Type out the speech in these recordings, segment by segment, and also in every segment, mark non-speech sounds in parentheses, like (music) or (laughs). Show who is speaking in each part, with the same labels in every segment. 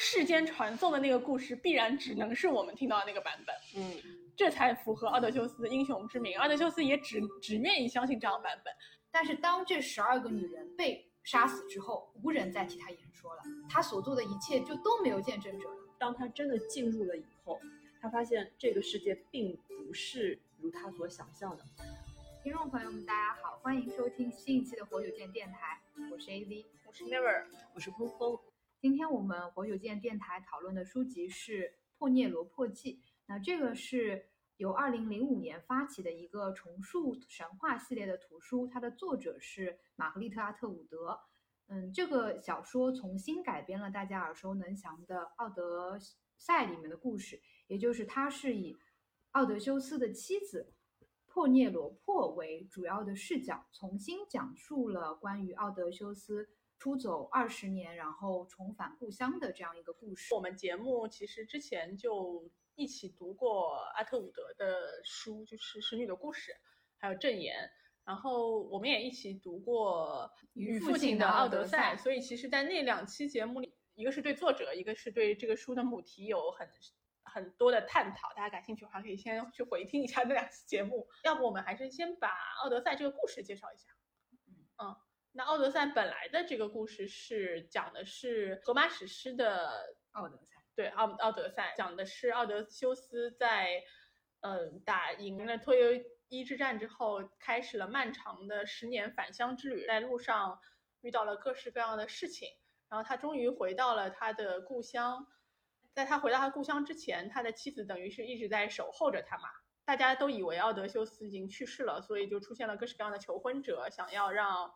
Speaker 1: 世间传颂的那个故事，必然只能是我们听到的那个版本。
Speaker 2: 嗯，
Speaker 1: 这才符合奥德修斯的英雄之名。奥德修斯也只只愿意相信这样的版本。
Speaker 3: 但是当这十二个女人被杀死之后，无人再替他言说了，他所做的一切就都没有见证者了。
Speaker 2: 当他真的进入了以后，他发现这个世界并不是如他所想象的。
Speaker 3: 听众朋友们，大家好，欢迎收听新一期的活久见电台，我是 AZ，
Speaker 1: 我是 Never，
Speaker 2: 我是峰峰。
Speaker 3: 今天我们活久见电台讨论的书籍是《破涅罗破记》，那这个是由二零零五年发起的一个重塑神话系列的图书，它的作者是玛格丽特·阿特伍德。嗯，这个小说重新改编了大家耳熟能详的《奥德赛》里面的故事，也就是它是以奥德修斯的妻子。破涅罗破为主要的视角，重新讲述了关于奥德修斯出走二十年，然后重返故乡的这样一个故事。
Speaker 1: 我们节目其实之前就一起读过阿特伍德的书，就是《使女的故事》，还有《证言》，然后我们也一起读过《与父亲的奥德赛》。所以，其实，在那两期节目里，一个是对作者，一个是对这个书的母题有很。很多的探讨，大家感兴趣的话可以先去回听一下那两期节目。要不我们还是先把《奥德赛》这个故事介绍一下。嗯，那《奥德赛》本来的这个故事是讲的是荷马史诗的《
Speaker 3: 奥德赛》。
Speaker 1: 对，《奥奥德赛》讲的是奥德修斯在嗯打赢了托尤伊之战之后，开始了漫长的十年返乡之旅，在路上遇到了各式各样的事情，然后他终于回到了他的故乡。在他回到他故乡之前，他的妻子等于是一直在守候着他嘛。大家都以为奥德修斯已经去世了，所以就出现了各式各样的求婚者，想要让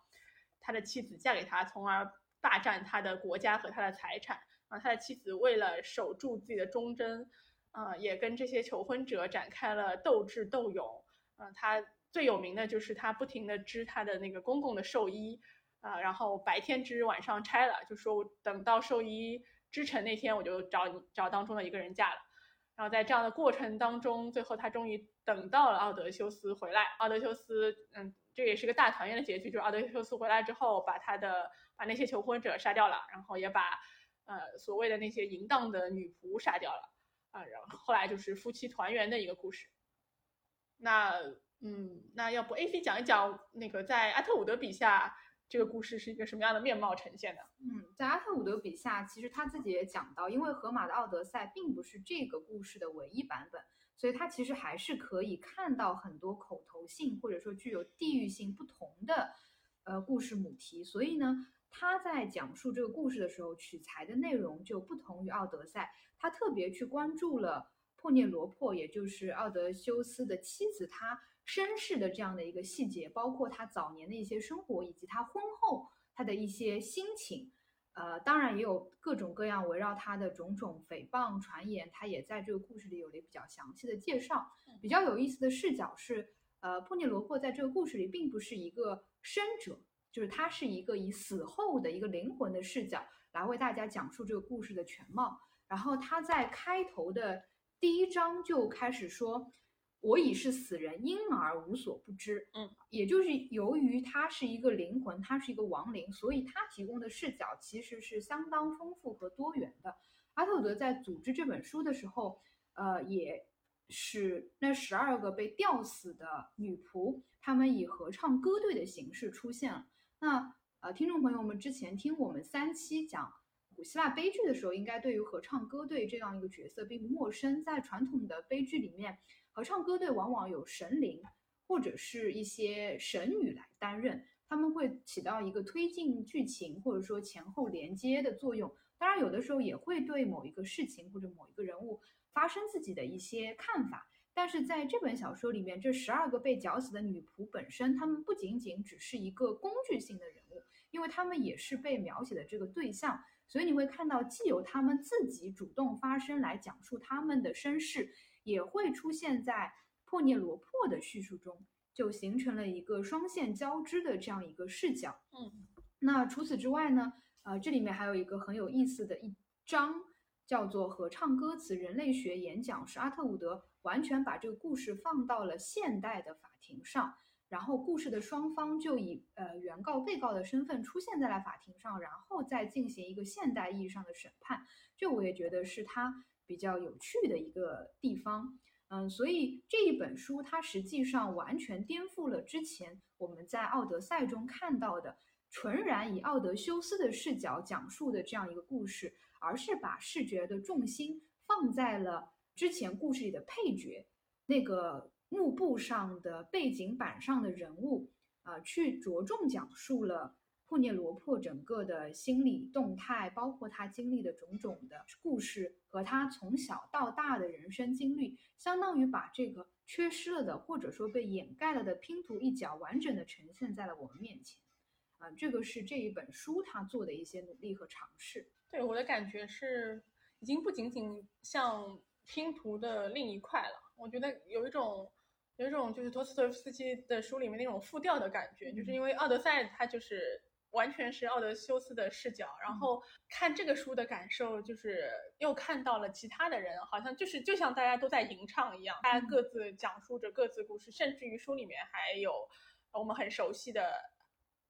Speaker 1: 他的妻子嫁给他，从而霸占他的国家和他的财产。啊他的妻子为了守住自己的忠贞，啊，也跟这些求婚者展开了斗智斗勇。嗯，他最有名的就是他不停的织他的那个公公的寿衣，啊，然后白天织，晚上拆了，就说我等到寿衣。织成那天，我就找你找当中的一个人嫁了，然后在这样的过程当中，最后他终于等到了奥德修斯回来。奥德修斯，嗯，这也是个大团圆的结局，就是奥德修斯回来之后，把他的把那些求婚者杀掉了，然后也把呃所谓的那些淫荡的女仆杀掉了，啊，然后后来就是夫妻团圆的一个故事。那，嗯，那要不 A C 讲一讲那个在阿特伍德笔下。这个故事是一个什么样的面貌呈现的？
Speaker 3: 嗯，在阿特伍德笔下，其实他自己也讲到，因为荷马的《奥德赛》并不是这个故事的唯一版本，所以他其实还是可以看到很多口头性或者说具有地域性不同的呃故事母题。所以呢，他在讲述这个故事的时候，取材的内容就不同于《奥德赛》，他特别去关注了珀涅罗珀，也就是奥德修斯的妻子，他。身世的这样的一个细节，包括他早年的一些生活，以及他婚后他的一些心情，呃，当然也有各种各样围绕他的种种诽谤传言，他也在这个故事里有了比较详细的介绍。比较有意思的视角是，呃，布涅罗珀在这个故事里并不是一个生者，就是他是一个以死后的一个灵魂的视角来为大家讲述这个故事的全貌。然后他在开头的第一章就开始说。我已是死人，因而无所不知。
Speaker 1: 嗯，
Speaker 3: 也就是由于他是一个灵魂，他是一个亡灵，所以他提供的视角其实是相当丰富和多元的。阿特伍德在组织这本书的时候，呃，也使那十二个被吊死的女仆，他们以合唱歌队的形式出现了。那呃，听众朋友们之前听我们三期讲古希腊悲剧的时候，应该对于合唱歌队这样一个角色并不陌生。在传统的悲剧里面。合唱歌队往往有神灵或者是一些神女来担任，他们会起到一个推进剧情或者说前后连接的作用。当然，有的时候也会对某一个事情或者某一个人物发生自己的一些看法。但是在这本小说里面，这十二个被绞死的女仆本身，她们不仅仅只是一个工具性的人物，因为她们也是被描写的这个对象。所以你会看到，既有她们自己主动发声来讲述她们的身世。也会出现在破涅罗破的叙述中，就形成了一个双线交织的这样一个视角。
Speaker 1: 嗯，
Speaker 3: 那除此之外呢？呃，这里面还有一个很有意思的一章，叫做合唱歌词人类学演讲，是阿特伍德完全把这个故事放到了现代的法庭上，然后故事的双方就以呃原告、被告的身份出现在了法庭上，然后再进行一个现代意义上的审判。这我也觉得是它比较有趣的一个地方。嗯，所以这一本书它实际上完全颠覆了之前我们在《奥德赛》中看到的纯然以奥德修斯的视角讲述的这样一个故事，而是把视觉的重心放在了之前故事里的配角那个。幕布上的背景板上的人物，啊，去着重讲述了霍涅罗珀整个的心理动态，包括他经历的种种的故事和他从小到大的人生经历，相当于把这个缺失了的或者说被掩盖了的拼图一角完整的呈现在了我们面前。啊，这个是这一本书他做的一些努力和尝试。
Speaker 1: 对我的感觉是，已经不仅仅像拼图的另一块了。我觉得有一种。有一种就是托斯托夫斯基的书里面那种复调的感觉，就是因为《奥德赛》它就是完全是奥德修斯的视角，然后看这个书的感受就是又看到了其他的人，好像就是就像大家都在吟唱一样，大家各自讲述着各自故事，甚至于书里面还有我们很熟悉的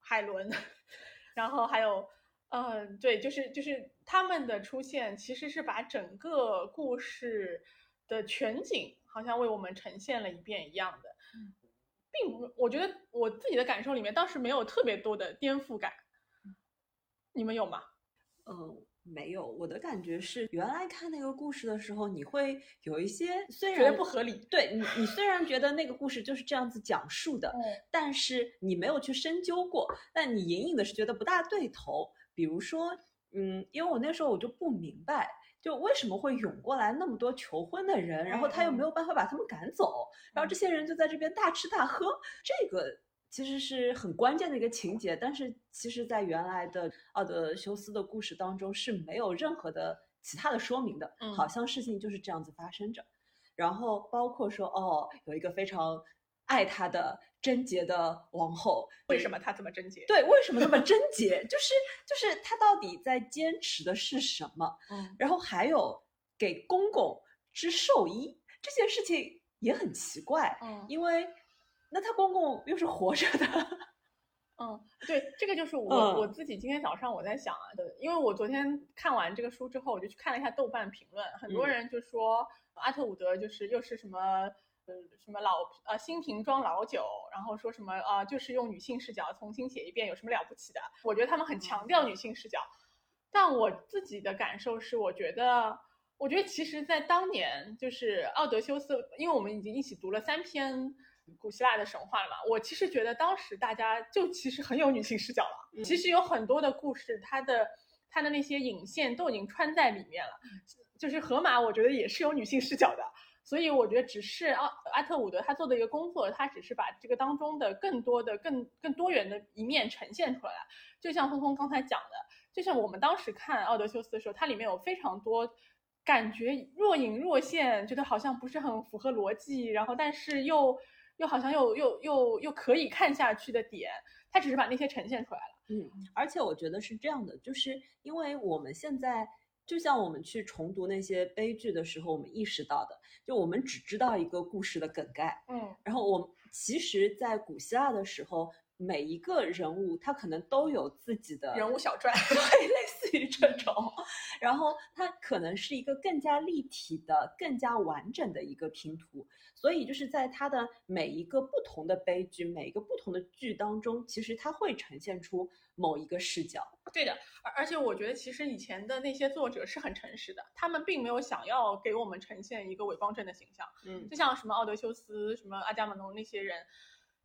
Speaker 1: 海伦，(laughs) 然后还有嗯，对，就是就是他们的出现其实是把整个故事的全景。好像为我们呈现了一遍一样的，并不，我觉得我自己的感受里面倒是没有特别多的颠覆感，你们有吗？
Speaker 2: 嗯，没有。我的感觉是，原来看那个故事的时候，你会有一些虽然
Speaker 1: 觉得不合理，
Speaker 2: 对你，你虽然觉得那个故事就是这样子讲述的，但是你没有去深究过，但你隐隐的是觉得不大对头。比如说，嗯，因为我那时候我就不明白。就为什么会涌过来那么多求婚的人，然后他又没有办法把他们赶走，然后这些人就在这边大吃大喝，这个其实是很关键的一个情节，但是其实，在原来的奥德修斯的故事当中是没有任何的其他的说明的，好像事情就是这样子发生着，然后包括说哦，有一个非常爱他的。贞洁的王后，
Speaker 1: 为什么她这么贞洁？
Speaker 2: 对，为什么那么贞洁？(laughs) 就是就是她到底在坚持的是什么？嗯，然后还有给公公织寿衣这件事情也很奇怪，嗯，因为那她公公又是活着的，(laughs)
Speaker 1: 嗯，对，这个就是我我自己今天早上我在想啊，因为我昨天看完这个书之后，我就去看了一下豆瓣评论，很多人就说阿特伍德就是又是什么。呃，什么老呃新瓶装老酒，然后说什么呃，就是用女性视角重新写一遍，有什么了不起的？我觉得他们很强调女性视角，但我自己的感受是，我觉得，我觉得其实，在当年，就是奥德修斯，因为我们已经一起读了三篇古希腊的神话了嘛，我其实觉得当时大家就其实很有女性视角了，其实有很多的故事，它的它的那些引线都已经穿在里面了，就是荷马，我觉得也是有女性视角的。所以我觉得，只是阿阿特伍德他做的一个工作，他只是把这个当中的更多的、更更多元的一面呈现出来了。就像峰峰刚才讲的，就像我们当时看《奥德修斯》的时候，它里面有非常多感觉若隐若现，觉得好像不是很符合逻辑，然后但是又又好像又又又又可以看下去的点，他只是把那些呈现出来了。
Speaker 2: 嗯，而且我觉得是这样的，就是因为我们现在。就像我们去重读那些悲剧的时候，我们意识到的，就我们只知道一个故事的梗概，
Speaker 1: 嗯，
Speaker 2: 然后我其实，在古希腊的时候，每一个人物他可能都有自己的
Speaker 1: 人物小传，(laughs)
Speaker 2: 对，于这种，然后它可能是一个更加立体的、更加完整的一个拼图。所以就是在它的每一个不同的悲剧、每一个不同的剧当中，其实它会呈现出某一个视角。
Speaker 1: 对的，而而且我觉得其实以前的那些作者是很诚实的，他们并没有想要给我们呈现一个伪光正的形象。嗯，就像什么奥德修斯、什么阿伽门农那些人。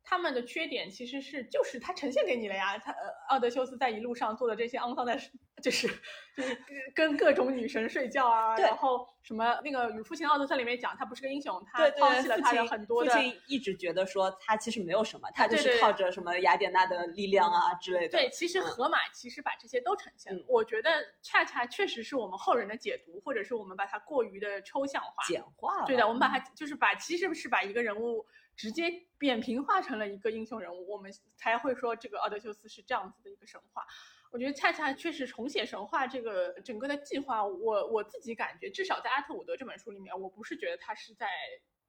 Speaker 1: 他们的缺点其实是，就是他呈现给你了呀。他奥德修斯在一路上做的这些肮脏的事，就是就是跟各种女神睡觉啊，然后什么那个与父亲奥德赛里面讲，他不是个英雄，他放弃了他的很多
Speaker 2: 的。父亲一直觉得说他其实没有什么，他就是靠着什么雅典娜的力量啊之类的。
Speaker 1: 对，其实荷马其实把这些都呈现了。我觉得恰恰确实是我们后人的解读，或者是我们把它过于的抽象化、
Speaker 2: 简化了。
Speaker 1: 对的，我们把它就是把其实是把一个人物。直接扁平化成了一个英雄人物，我们才会说这个奥德修斯是这样子的一个神话。我觉得恰恰确实重写神话这个整个的计划，我我自己感觉，至少在阿特伍德这本书里面，我不是觉得他是在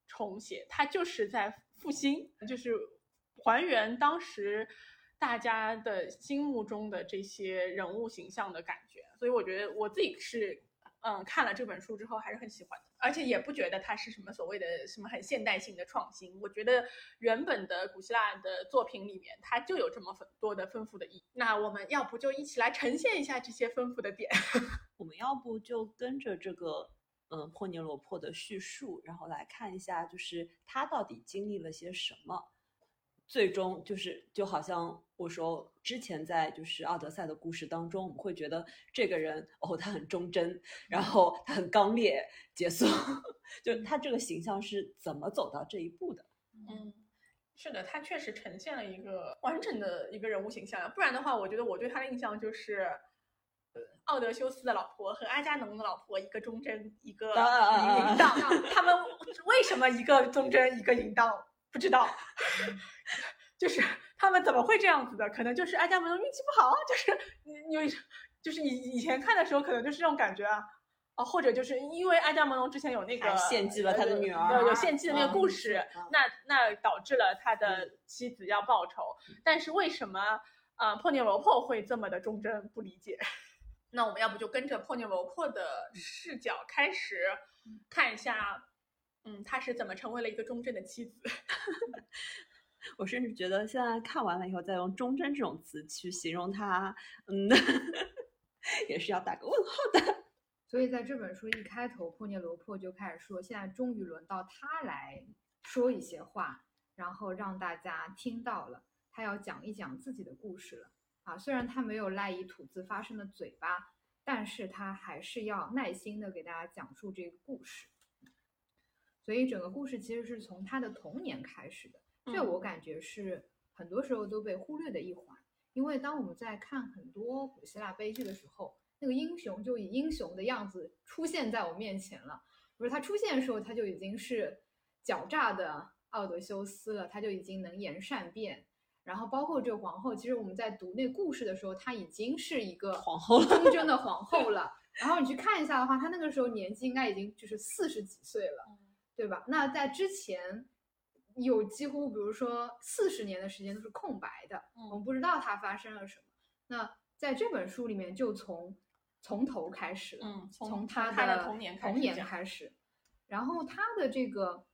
Speaker 1: 重写，他就是在复兴，就是还原当时大家的心目中的这些人物形象的感觉。所以我觉得我自己是。嗯，看了这本书之后还是很喜欢的，而且也不觉得它是什么所谓的什么很现代性的创新。我觉得原本的古希腊的作品里面，它就有这么多的丰富的意。那我们要不就一起来呈现一下这些丰富的点？(laughs)
Speaker 2: 我们要不就跟着这个嗯珀涅罗珀的叙述，然后来看一下，就是他到底经历了些什么。最终就是就好像我说之前在就是奥德赛的故事当中，我们会觉得这个人哦，他很忠贞，然后他很刚烈结束，(laughs) 就他这个形象是怎么走到这一步的？
Speaker 1: 嗯，是的，他确实呈现了一个完整的一个人物形象。不然的话，我觉得我对他的印象就是，呃，奥德修斯的老婆和阿伽农的老婆，一个忠贞，一个淫荡。(laughs) 他们为什么一个忠贞，一个淫荡？不知道，(laughs) 就是他们怎么会这样子的？可能就是阿伽门农运气不好，就是你你就是以以前看的时候，可能就是这种感觉啊，啊，或者就是因为阿伽门农之前有那个
Speaker 2: 献祭了他的女儿，
Speaker 1: 有献祭的那个故事，那那导致了他的妻子要报仇。但是为什么啊，珀涅罗珀会这么的忠贞？不理解。(laughs) 那我们要不就跟着破涅罗珀的视角开始看一下。嗯，他是怎么成为了一个忠贞的妻子？(laughs)
Speaker 2: 我甚至觉得现在看完了以后，再用“忠贞”这种词去形容他，嗯，(laughs) 也是要打个问号的。
Speaker 3: 所以在这本书一开头，破涅罗珀就开始说：“现在终于轮到他来说一些话，然后让大家听到了，他要讲一讲自己的故事了。”啊，虽然他没有赖以吐字发声的嘴巴，但是他还是要耐心的给大家讲述这个故事。所以整个故事其实是从他的童年开始的，这我感觉是很多时候都被忽略的一环。因为当我们在看很多古希腊悲剧的时候，那个英雄就以英雄的样子出现在我面前了。不是他出现的时候，他就已经是狡诈的奥德修斯了，他就已经能言善辩。然后包括这个皇后，其实我们在读那故事的时候，她已经是一个
Speaker 2: 皇后
Speaker 3: 忠贞的皇后了。然后你去看一下的话，她那个时候年纪应该已经就是四十几岁了。对吧？那在之前有几乎，比如说四十年的时间都是空白的，我们不知道它发生了什么。那在这本书里面，就从从头开始了，
Speaker 1: 嗯，
Speaker 3: 从
Speaker 1: 他
Speaker 3: 的
Speaker 1: 童年
Speaker 3: 童年开始。然后他的这个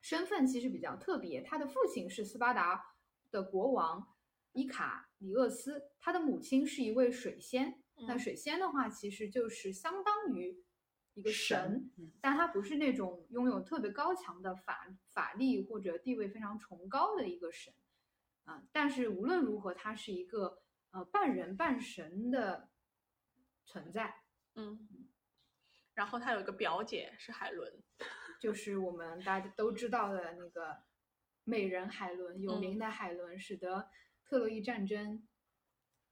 Speaker 3: 身份其实比较特别，他的父亲是斯巴达的国王伊卡里厄斯，他的母亲是一位水仙。那水仙的话，其实就是相当于。一个神，但他不是那种拥有特别高强的法法力或者地位非常崇高的一个神，啊，但是无论如何，他是一个呃半人半神的存在，
Speaker 1: 嗯，然后他有一个表姐是海伦，
Speaker 3: 就是我们大家都知道的那个美人海伦，有名的海伦，使得特洛伊战争。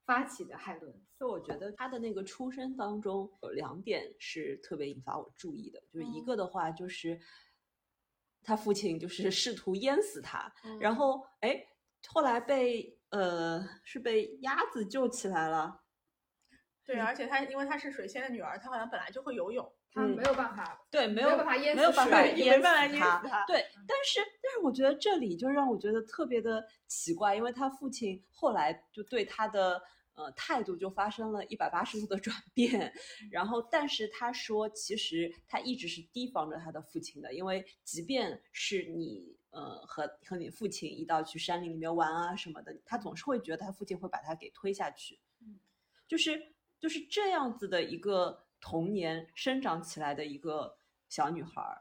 Speaker 3: 发起的海伦，
Speaker 2: 就我觉得他的那个出身当中有两点是特别引发我注意的，就是一个的话就是他父亲就是试图淹死他，然后哎后来被呃是被鸭子救起来了，
Speaker 1: 对，而且他因为他是水仙的女儿，他好像本来就会游泳，
Speaker 3: 他没有办法
Speaker 2: 对没有
Speaker 3: 办法淹死
Speaker 2: 没有办法
Speaker 1: 淹
Speaker 2: 死他，对，但是但是我觉得这里就让我觉得特别的奇怪，因为他父亲后来就对他的。呃，态度就发生了一百八十度的转变，然后，但是他说，其实他一直是提防着他的父亲的，因为即便是你，呃，和和你父亲一道去山林里面玩啊什么的，他总是会觉得他父亲会把他给推下去，嗯，就是就是这样子的一个童年生长起来的一个小女孩儿，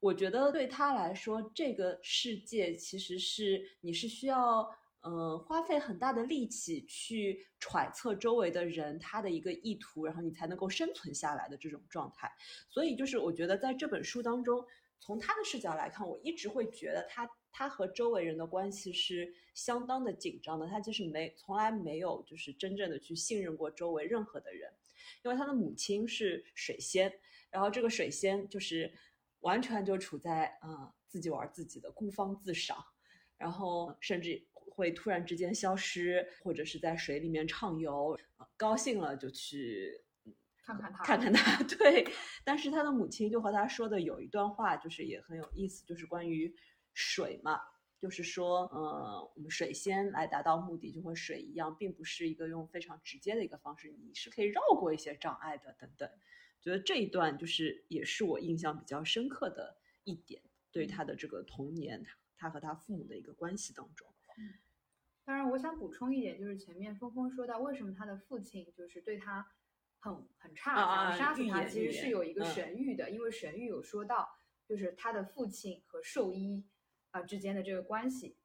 Speaker 2: 我觉得对她来说，这个世界其实是你是需要。嗯，花费很大的力气去揣测周围的人他的一个意图，然后你才能够生存下来的这种状态。所以，就是我觉得在这本书当中，从他的视角来看，我一直会觉得他他和周围人的关系是相当的紧张的。他就是没从来没有就是真正的去信任过周围任何的人，因为他的母亲是水仙，然后这个水仙就是完全就处在嗯自己玩自己的孤芳自赏，然后甚至。会突然之间消失，或者是在水里面畅游，高兴了就去
Speaker 3: 看看他，
Speaker 2: 看看他。(laughs) 对，但是他的母亲就和他说的有一段话，就是也很有意思，就是关于水嘛。就是说，呃，我们水仙来达到目的，就和水一样，并不是一个用非常直接的一个方式，你是可以绕过一些障碍的，等等。觉得这一段就是也是我印象比较深刻的一点，对他的这个童年，他他和他父母的一个关系当中。
Speaker 3: 嗯，当然，我想补充一点，就是前面峰峰说到，为什么他的父亲就是对他很很差，想要杀死他，其实是有一个神谕的，因为神谕有说到，就是他的父亲和兽医。啊之间的这个关系，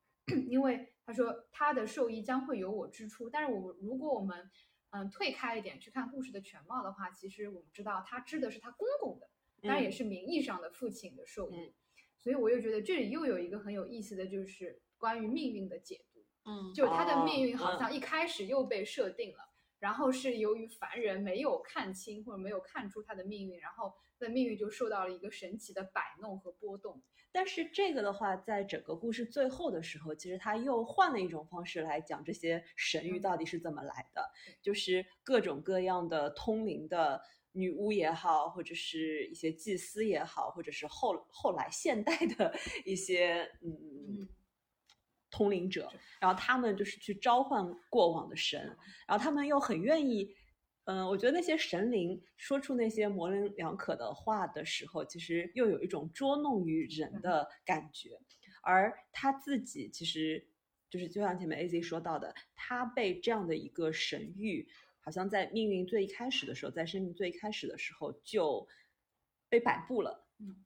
Speaker 3: 因为他说他的兽医将会由我支出，但是我如果我们嗯退开一点去看故事的全貌的话，其实我们知道他支的是他公公的，当然也是名义上的父亲的兽医，所以我又觉得这里又有一个很有意思的就是关于命运的解读，
Speaker 1: 嗯，
Speaker 3: 就是他的命运好像一开始又被设定了，然后是由于凡人没有看清或者没有看出他的命运，然后他的命运就受到了一个神奇的摆弄和波动。
Speaker 2: 但是这个的话，在整个故事最后的时候，其实他又换了一种方式来讲这些神谕到底是怎么来的，就是各种各样的通灵的女巫也好，或者是一些祭司也好，或者是后后来现代的一些嗯通灵者，然后他们就是去召唤过往的神，然后他们又很愿意。嗯，我觉得那些神灵说出那些模棱两可的话的时候，其实又有一种捉弄于人的感觉。而他自己其实就是就像前面 A Z 说到的，他被这样的一个神谕，好像在命运最一开始的时候，在生命最一开始的时候就被摆布了，
Speaker 1: 嗯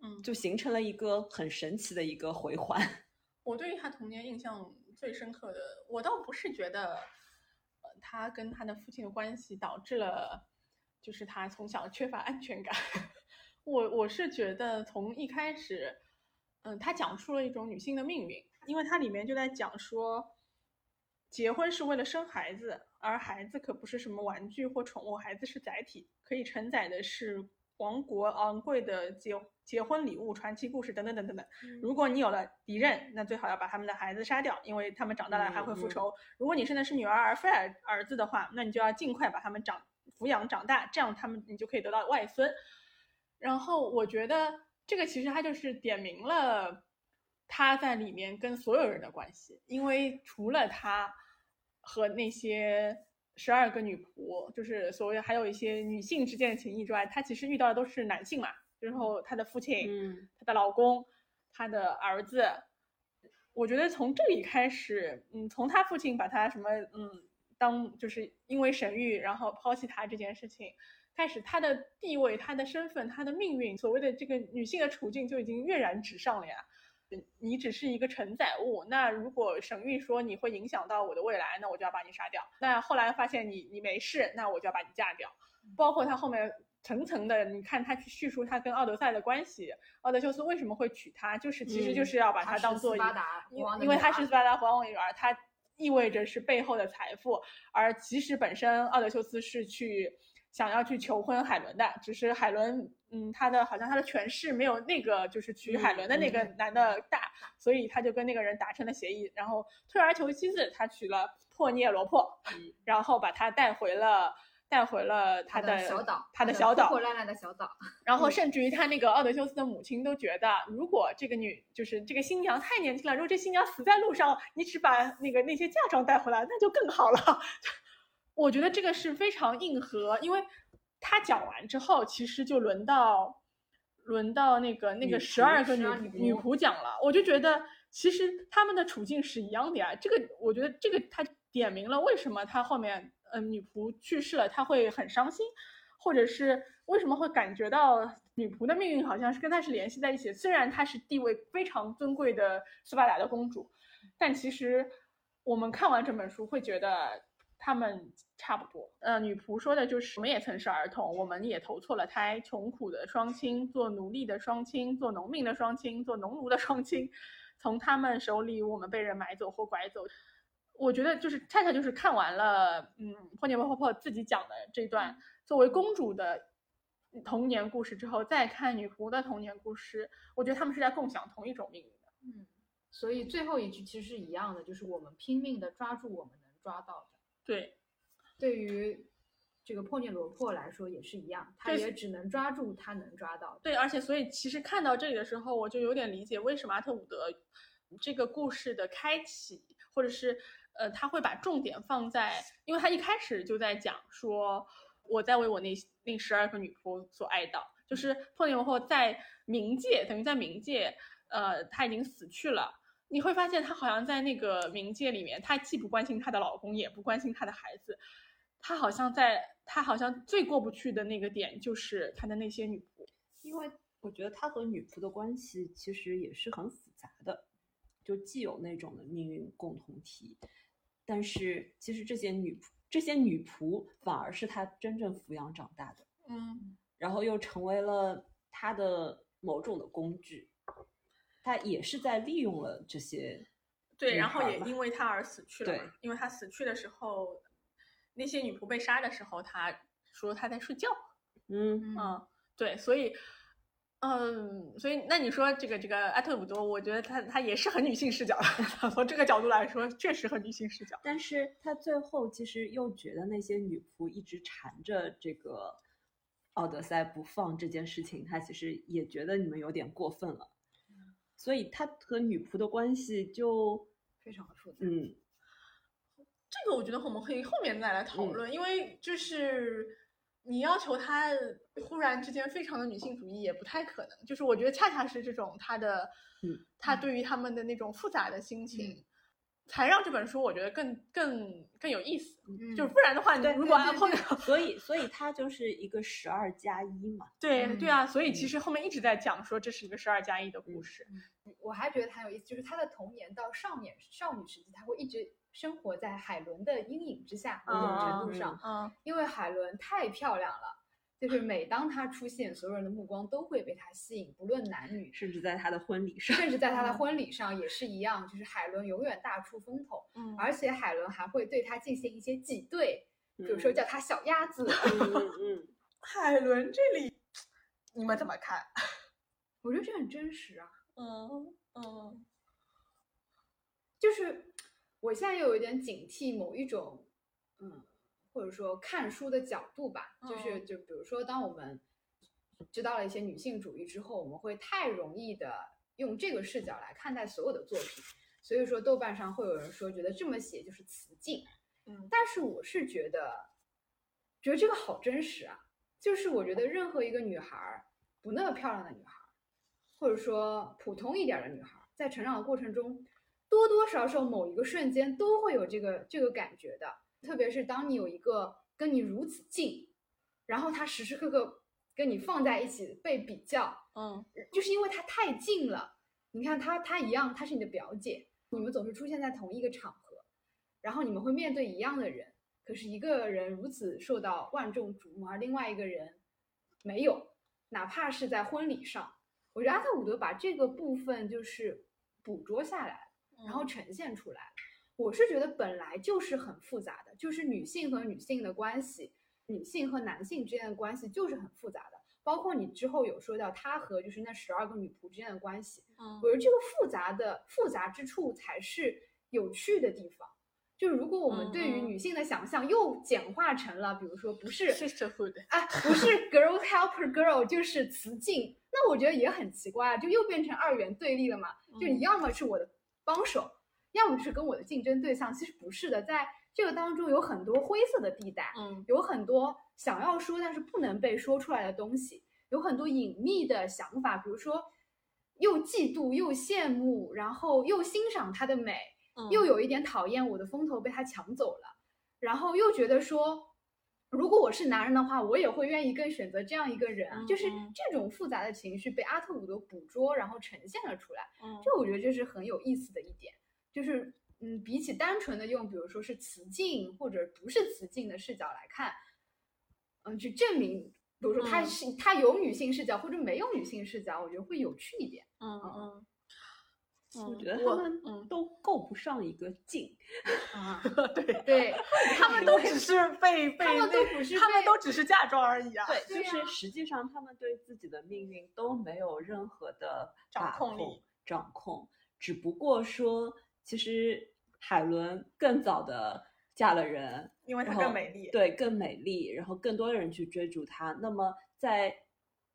Speaker 1: 嗯，
Speaker 2: 就形成了一个很神奇的一个回环。
Speaker 1: 我对于他童年印象最深刻的，我倒不是觉得。呃他跟他的父亲的关系导致了，就是他从小缺乏安全感。(laughs) 我我是觉得从一开始，嗯，他讲述了一种女性的命运，因为它里面就在讲说，结婚是为了生孩子，而孩子可不是什么玩具或宠物，孩子是载体，可以承载的是。王国昂贵的结结婚礼物、传奇故事等等等等等。如果你有了敌人，那最好要把他们的孩子杀掉，因为他们长大了还会复仇。如果你生的是女儿而非儿儿子的话，那你就要尽快把他们长抚养长大，这样他们你就可以得到外孙。然后我觉得这个其实他就是点明了他在里面跟所有人的关系，因为除了他和那些。十二个女仆，就是所谓还有一些女性之间的情谊之外，她其实遇到的都是男性嘛。然后她的父亲，
Speaker 2: 嗯，
Speaker 1: 她的老公，她的儿子。我觉得从这里开始，嗯，从她父亲把她什么，嗯，当就是因为神谕然后抛弃她这件事情开始，她的地位、她的身份、她的命运，所谓的这个女性的处境就已经跃然纸上了呀。你只是一个承载物，那如果神谕说你会影响到我的未来，那我就要把你杀掉。那后来发现你你没事，那我就要把你嫁掉。包括他后面层层的，你看他去叙述他跟奥德赛的关系，奥德修斯为什么会娶她，就是其实就是要把
Speaker 3: 她
Speaker 1: 当做，
Speaker 3: 因
Speaker 1: 因为她是斯巴达国王的女儿，她意味着是背后的财富，而其实本身奥德修斯是去。想要去求婚海伦的，只是海伦，嗯，他的好像他的权势没有那个就是娶海伦的那个男的大，所以他就跟那个人达成了协议，然后退而求其次，他娶了珀涅罗珀，然后把他带回了带回了
Speaker 3: 他
Speaker 1: 的
Speaker 3: 小岛，
Speaker 1: 他的小岛，
Speaker 3: 破烂烂的小岛。
Speaker 1: 然后甚至于他那个奥德修斯的母亲都觉得，如果这个女就是这个新娘太年轻了，如果这新娘死在路上，你只把那个那些嫁妆带回来，那就更好了。(laughs) 我觉得这个是非常硬核，因为他讲完之后，其实就轮到轮到那个那个十二个女女仆讲了。我就觉得其实他们的处境是一样的呀。这个我觉得这个他点明了为什么他后面嗯女仆去世了他会很伤心，或者是为什么会感觉到女仆的命运好像是跟他是联系在一起。虽然她是地位非常尊贵的斯巴达的公主，但其实我们看完这本书会觉得。他们差不多，呃，女仆说的就是我们也曾是儿童，我们也投错了胎，穷苦的双亲，做奴隶的双亲，做农民的双亲，做农奴的双亲，从他们手里我们被人买走或拐走。我觉得就是恰恰就是看完了，嗯，破涅婆婆自己讲的这段作为公主的童年故事之后，再看女仆的童年故事，我觉得他们是在共享同一种命运的。
Speaker 3: 嗯，所以最后一句其实是一样的，就是我们拼命的抓住我们能抓到的。
Speaker 1: 对，
Speaker 3: 对于这个破涅罗破来说也是一样，他也只能抓住他能抓到的。
Speaker 1: 对，而且所以其实看到这里的时候，我就有点理解为什么阿特伍德这个故事的开启，或者是呃，他会把重点放在，因为他一开始就在讲说，我在为我那那十二个女仆所哀悼，就是破涅罗破在冥界，等于在冥界，呃，他已经死去了。你会发现，她好像在那个冥界里面，她既不关心她的老公，也不关心她的孩子，她好像在，她好像最过不去的那个点就是她的那些女仆。
Speaker 2: 因为我觉得她和女仆的关系其实也是很复杂的，就既有那种的命运共同体，但是其实这些女仆这些女仆反而是她真正抚养长大的，
Speaker 1: 嗯，
Speaker 2: 然后又成为了她的某种的工具，他也是在利用了这些
Speaker 1: 对，然后也因为他而死去了嘛
Speaker 2: 对。
Speaker 1: 因为他死去的时候，那些女仆被杀的时候，他说他在睡觉。
Speaker 2: 嗯
Speaker 1: 嗯，对，所以，嗯，所以那你说这个这个艾特伍多，我觉得他他也是很女性视角的，(laughs) 从这个角度来说，确实很女性视角。
Speaker 2: 但是他最后其实又觉得那些女仆一直缠着这个奥德赛不放这件事情，他其实也觉得你们有点过分了，所以他和女仆的关系就
Speaker 3: 非常的复杂。
Speaker 2: 嗯
Speaker 1: 这个我觉得我们可以后面再来讨
Speaker 2: 嗯
Speaker 1: 论，因为就是你要求他忽然之间非常的女性主义也不太可能。就是我觉得恰恰是这种他的，
Speaker 2: 嗯，
Speaker 1: 他对于他们的那种复杂的心情，才让这本书我觉得更更更有意思。
Speaker 3: 嗯
Speaker 1: 就是不然的话，你
Speaker 2: 对
Speaker 1: 如果
Speaker 3: 对对对
Speaker 1: 按后面
Speaker 2: 所以所以它就是一个十二加一嘛，
Speaker 3: 嗯
Speaker 1: 对对啊，所以其
Speaker 2: 嗯
Speaker 1: 实后面一直在讲说这是一个十二加一的故事。
Speaker 3: 我还觉得很有意思，就是他的童年到少年少女时期，他会一直生活在海伦的阴影之下，某种程度上，
Speaker 1: 嗯，
Speaker 3: 因为海伦太漂亮了，就是每当他出现，所有人的目光都会被他吸引，不论男女，
Speaker 2: 甚至在他的婚礼上，
Speaker 3: 甚至在他的婚礼上也是一样，就是海伦永远大出风头，
Speaker 1: 嗯
Speaker 3: 而且海伦还会对他进行一些挤兑，比如说
Speaker 2: 嗯
Speaker 3: 叫他小鸭子。
Speaker 2: 嗯嗯嗯，(laughs)
Speaker 1: 海伦这里你们怎么看？
Speaker 3: 我觉得这很真实啊，
Speaker 1: 嗯嗯
Speaker 3: 就是我现在有一点警惕某一种，嗯，或者说看书的角度吧，就是
Speaker 1: 嗯。
Speaker 3: 就比如说，当我们知道了一些女性主义之后，我们会太容易的用这个视角来看待所有的作品，所以说豆瓣上会有人说觉得这么写就是雌竞，
Speaker 1: 嗯。
Speaker 3: 但是我是觉得，觉得这个好真实啊，就是我觉得任何一个女孩儿，不那么漂亮的女孩儿，或者说普通一点儿的女孩儿，在成长的过程中，多多少少某一个瞬间都会有这个这个感觉的。特别是当你有一个跟你如此近，然后他时时刻刻跟你放在一起被比较，
Speaker 1: 嗯
Speaker 3: 就是因为他太近了。你看他，他一样，他是你的表姐，你们总是出现在同一个场合，然后你们会面对一样的人。可是一个人如此受到万众瞩目，而另外一个人没有，哪怕是在婚礼上，我觉得阿特伍德把这个部分就是捕捉下来，然后呈现出来。我是觉得本来就是很复杂的，就是女性和女性的关系，女性和男性之间的关系就是很复杂的。包括你之后有说到她和就是那十二个女仆之间的关系，
Speaker 1: 嗯
Speaker 3: 我觉得这个复杂的复杂之处才是有趣的地方。就是如果我们对于女性的想象又简化成了，比如说不是 (laughs)
Speaker 1: sisterhood，
Speaker 3: 啊，不是 girl helper girl 就是雌竞，那我觉得也很奇怪啊，就又变成二元对立了嘛。就你
Speaker 1: 嗯
Speaker 3: 要么是我的帮手，要么就是跟我的竞争对象。其实不是的，在这个当中有很多灰色的地带，
Speaker 1: 嗯
Speaker 3: 有很多想要说但是不能被说出来的东西，有很多隐秘的想法，比如说又嫉妒又羡慕，然后又欣赏她的美，
Speaker 1: 嗯
Speaker 3: 又有一点讨厌我的风头被他抢走了，然后又觉得说，如果我是男人的话，我也会愿意更选择这样一个人啊，就是这种复杂的情绪被阿特伍德捕捉，然后呈现了出来。
Speaker 1: 嗯
Speaker 3: 这我觉得这是很有意思的一点，就是嗯，比起单纯的用比如说是雌竞或者不是雌竞的视角来看，嗯，去证明，比如说他
Speaker 1: 嗯
Speaker 3: 是、他有女性视角或者没有女性视角，我觉得会有趣一点。
Speaker 1: 嗯嗯
Speaker 2: 我觉得他们
Speaker 1: 嗯
Speaker 2: 都够不上一个劲，
Speaker 3: 啊，(laughs)
Speaker 1: 对，
Speaker 3: 对，
Speaker 1: 他们都只是被被
Speaker 3: 他们都
Speaker 1: 那
Speaker 3: 不是
Speaker 1: 他们都只是嫁妆而已啊。
Speaker 2: 对，就是实际上他们对自己的命运都没有任何的
Speaker 1: 掌
Speaker 2: 把
Speaker 1: 控力
Speaker 2: 掌控，只不过说，其实海伦更早的嫁了人，
Speaker 1: 因为她更美丽。
Speaker 2: 对，更美丽，然后更多的人去追逐她。那么在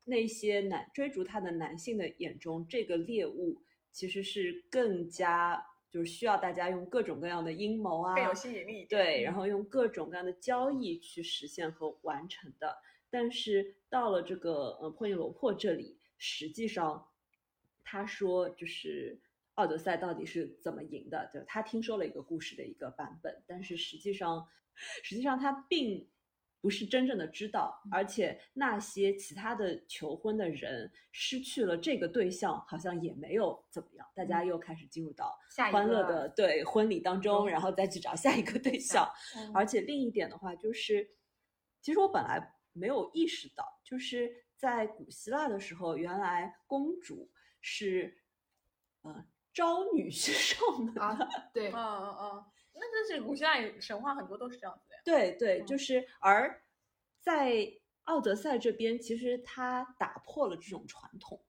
Speaker 2: 那些男追逐她的男性的眼中，这个猎物其实是更加就是需要大家用各种各样的阴谋啊，
Speaker 1: 更有吸引力。
Speaker 2: 对，然后用各种各样的交易去实现和完成的。但是到了这个呃珀尼罗珀这里，实际上他说就是奥德赛到底是怎么赢的？就他听说了一个故事的一个版本，但是实际上实际上他并。不是真正的知道，而且那些其他的求婚的人失去了这个对象，好像也没有怎么样。大家又开始进入到欢乐的对婚礼当中，然后再去找下一个对象。而且另一点的话，就是其实我本来没有意识到，就是在古希腊的时候，原来公主是呃招女婿上门
Speaker 3: 的。对，
Speaker 1: 嗯嗯嗯。那这是古希腊神话很多都是这样子的呀。
Speaker 2: 对对，就是而在奥德赛这边，其实他打破了这种传统，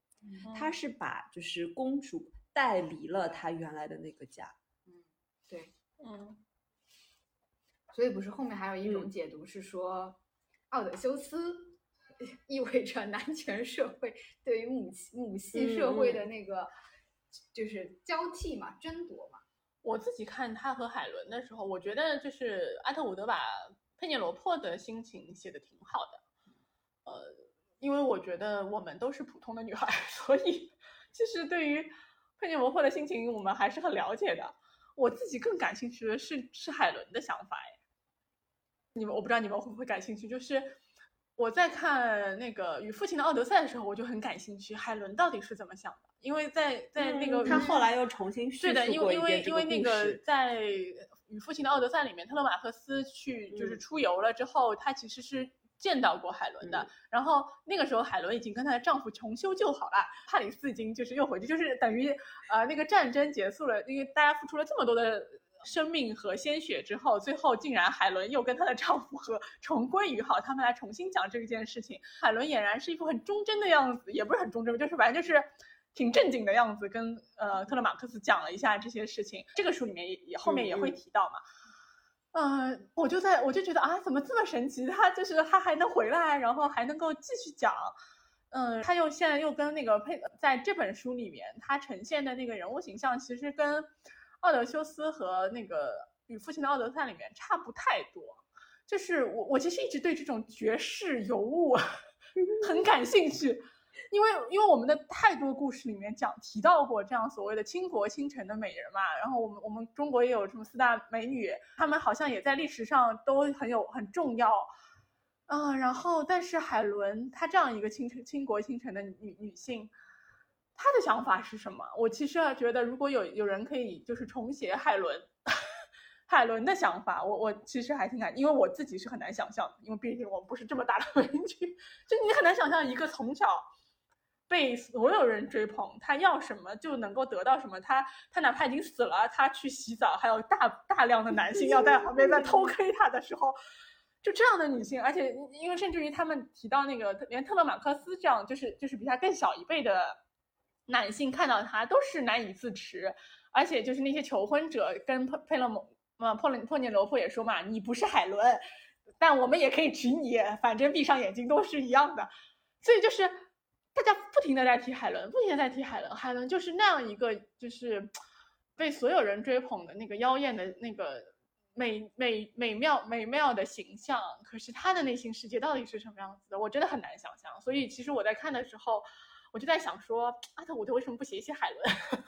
Speaker 2: 他是把就是公主带离了他原来的那个家。
Speaker 3: 嗯，对，
Speaker 1: 嗯。
Speaker 3: 所以不是后面还有一种解读是说，奥德修斯意味着男权社会对于母母系社会的那个就是交替嘛，争夺嘛。
Speaker 1: 我自己看他和海伦的时候，我觉得就是阿特伍德把佩涅罗珀的心情写的挺好的，呃，因为我觉得我们都是普通的女孩，(laughs) 所以其实对于佩涅罗珀的心情，我们还是很了解的。我自己更感兴趣的是是海伦的想法，哎，你们我不知道你们会不会感兴趣，就是。我在看那个与父亲的奥德赛的时候，我就很感兴趣，海伦到底是怎么想的？因为在在那个
Speaker 2: 他后来又重新
Speaker 1: 对的，因为因为因为那个在与父亲的奥德赛里面，特勒马克斯去就是出游了之后，他其实是见到过海伦的。然后那个时候，海伦已经跟她的丈夫重修旧好了，帕里斯已经就是又回去，就是等于呃那个战争结束了，因为大家付出了这么多的。生命和鲜血之后，最后竟然海伦又跟她的丈夫和 (laughs) 重归于好，他们来重新讲这件事情。海伦俨然是一副很忠贞的样子，也不是很忠贞，就是反正就是挺正经的样子，跟呃特勒马克思讲了一下这些事情。这个书里面也也后面也会提到嘛。嗯，我就在我就觉得啊，怎么这么神奇？他就是他还能回来，然后还能够继续讲。嗯，他又现在又跟那个配在这本书里面，他呈现的那个人物形象其实跟。奥德修斯和那个与父亲的奥德赛里面差不太多，就是我我其实一直对这种绝世尤物 (laughs) 很感兴趣，因为因为我们的太多故事里面讲提到过这样所谓的倾国倾城的美人嘛，然后我们我们中国也有什么四大美女，她们好像也在历史上都很有很重要，啊，然后但是海伦她这样一个倾城倾国倾城的女女性。他的想法是什么？我其实觉得，如果有有人可以就是重写海伦，海伦的想法，我我其实还挺感，因为我自己是很难想象的，因为毕竟我们不是这么大的美女，就你很难想象一个从小被所有人追捧，他要什么就能够得到什么，他他哪怕已经死了，他去洗澡，还有大大量的男性要在旁边在偷窥他的时候，就这样的女性，而且因为甚至于他们提到那个连特勒马克思这样，就是就是比他更小一辈的。男性看到他都是难以自持，而且就是那些求婚者跟佩佩勒蒙呃珀林珀涅罗珀也说嘛，你不是海伦，但我们也可以娶你，反正闭上眼睛都是一样的。所以就是大家不停的在提海伦，不停的在提海伦，海伦就是那样一个就是被所有人追捧的那个妖艳的那个美美美妙美妙的形象。可是他的内心世界到底是什么样子的，我真的很难想象。所以其实我在看的时候。我就在想说，阿特伍德为什么不写一写海伦？(laughs)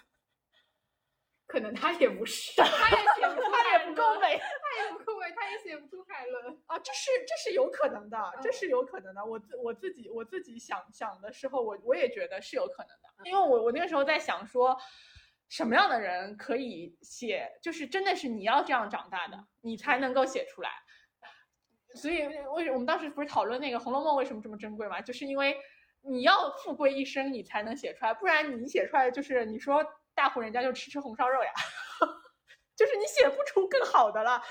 Speaker 3: 可能他也不是，(laughs) 他也写不出，
Speaker 1: 他也不够美，(laughs)
Speaker 3: 他也不够美，他也写不出海伦
Speaker 1: 啊！这是这是有可能的，这是有可能的。我自我自己我自己想想的时候，我我也觉得是有可能的，因为我我那个时候在想说，什么样的人可以写，就是真的是你要这样长大的，你才能够写出来。所以为我们当时不是讨论那个《红楼梦》为什么这么珍贵嘛？就是因为。你要富贵一生，你才能写出来，不然你写出来就是你说大户人家就吃吃红烧肉呀，(laughs) 就是你写不出更好的了。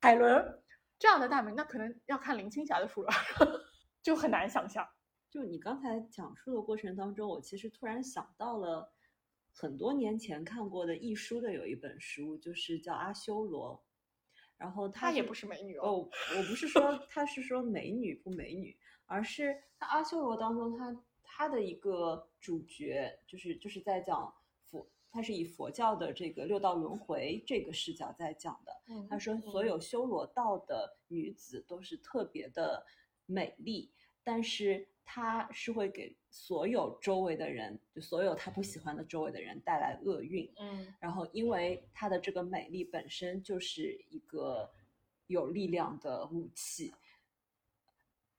Speaker 1: 海伦这样的大名，那可能要看林青霞的书了，(laughs) 就很难想象。
Speaker 2: 就你刚才讲述的过程当中，我其实突然想到了很多年前看过的易书的有一本书，就是叫《阿修罗》。然后
Speaker 1: 她也不是美女
Speaker 2: 哦，我不是说她是说美女不美女，而是那阿修罗当中，他他的一个主角就是就是在讲佛，他是以佛教的这个六道轮回这个视角在讲的。
Speaker 1: 嗯
Speaker 2: 他说，所有修罗道的女子都是特别的美丽，但是她是会给所有周围的人，就所有她不喜欢的周围的人带来厄运。
Speaker 1: 嗯
Speaker 2: 然后，因为她的这个美丽本身就是一个有力量的武器，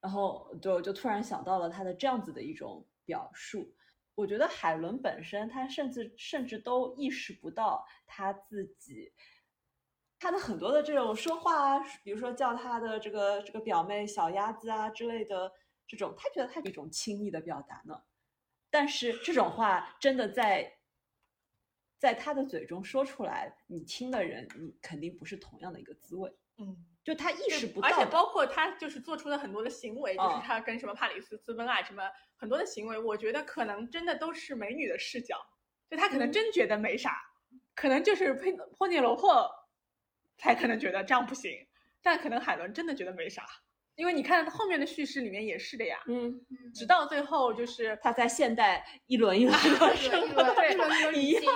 Speaker 2: 然后就就突然想到了他的这样子的一种表述。我觉得海伦本身，她甚至甚至都意识不到她自己，她的很多的这种说话啊，比如说叫她的这个这个表妹小鸭子啊之类的这种，她觉得她是一种亲密的表达呢。但是这种话真的在在他的嘴中说出来，你听的人，你肯定不是同样的一个滋味。
Speaker 1: 嗯，
Speaker 2: 就他意识不到，
Speaker 1: 而且包括他就是做出的很多的行为，就是
Speaker 2: 嗯
Speaker 1: 他跟什么帕里斯私奔啊，什么很多的行为，我觉得可能真的都是美女的视角，就他可能真觉得没啥，可能就是佩波涅罗珀才可能觉得这样不行，但可能海伦真的觉得没啥，因为你看后面的叙事里面也是的呀，
Speaker 2: 嗯，
Speaker 3: 嗯
Speaker 1: 直到最后就是
Speaker 2: 他在现代一轮一轮的生
Speaker 3: 轮
Speaker 2: 活
Speaker 3: 一轮一轮
Speaker 2: 一样。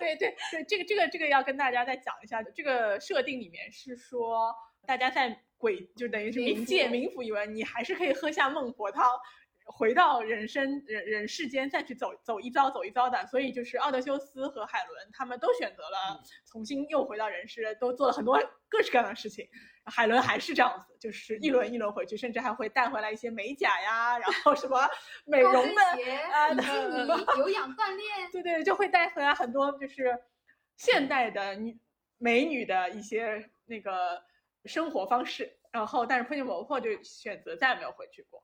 Speaker 1: 对对对，这个这个这个要跟大家再讲一下，这个设定里面是说，大家在鬼就等于是
Speaker 3: 冥
Speaker 1: 冥界冥府以外你还是可以喝下孟婆汤，回到人生人人世间再去走走一遭走一遭的，所以就是奥德修斯和海伦他们都选择了重新又回到人世，都做了很多各式各样的事情。海伦还是这样子，就是一轮一轮回去，甚至还会带回来一些美甲呀，然后什么 (laughs) 美容的
Speaker 3: 鞋、
Speaker 1: 啊
Speaker 3: 比基尼、有氧锻炼，(laughs)
Speaker 1: 对对，就会带回来很多就是现代的女美女的一些那个生活方式。然后，但是破镜婆婆就选择再也没有回去过。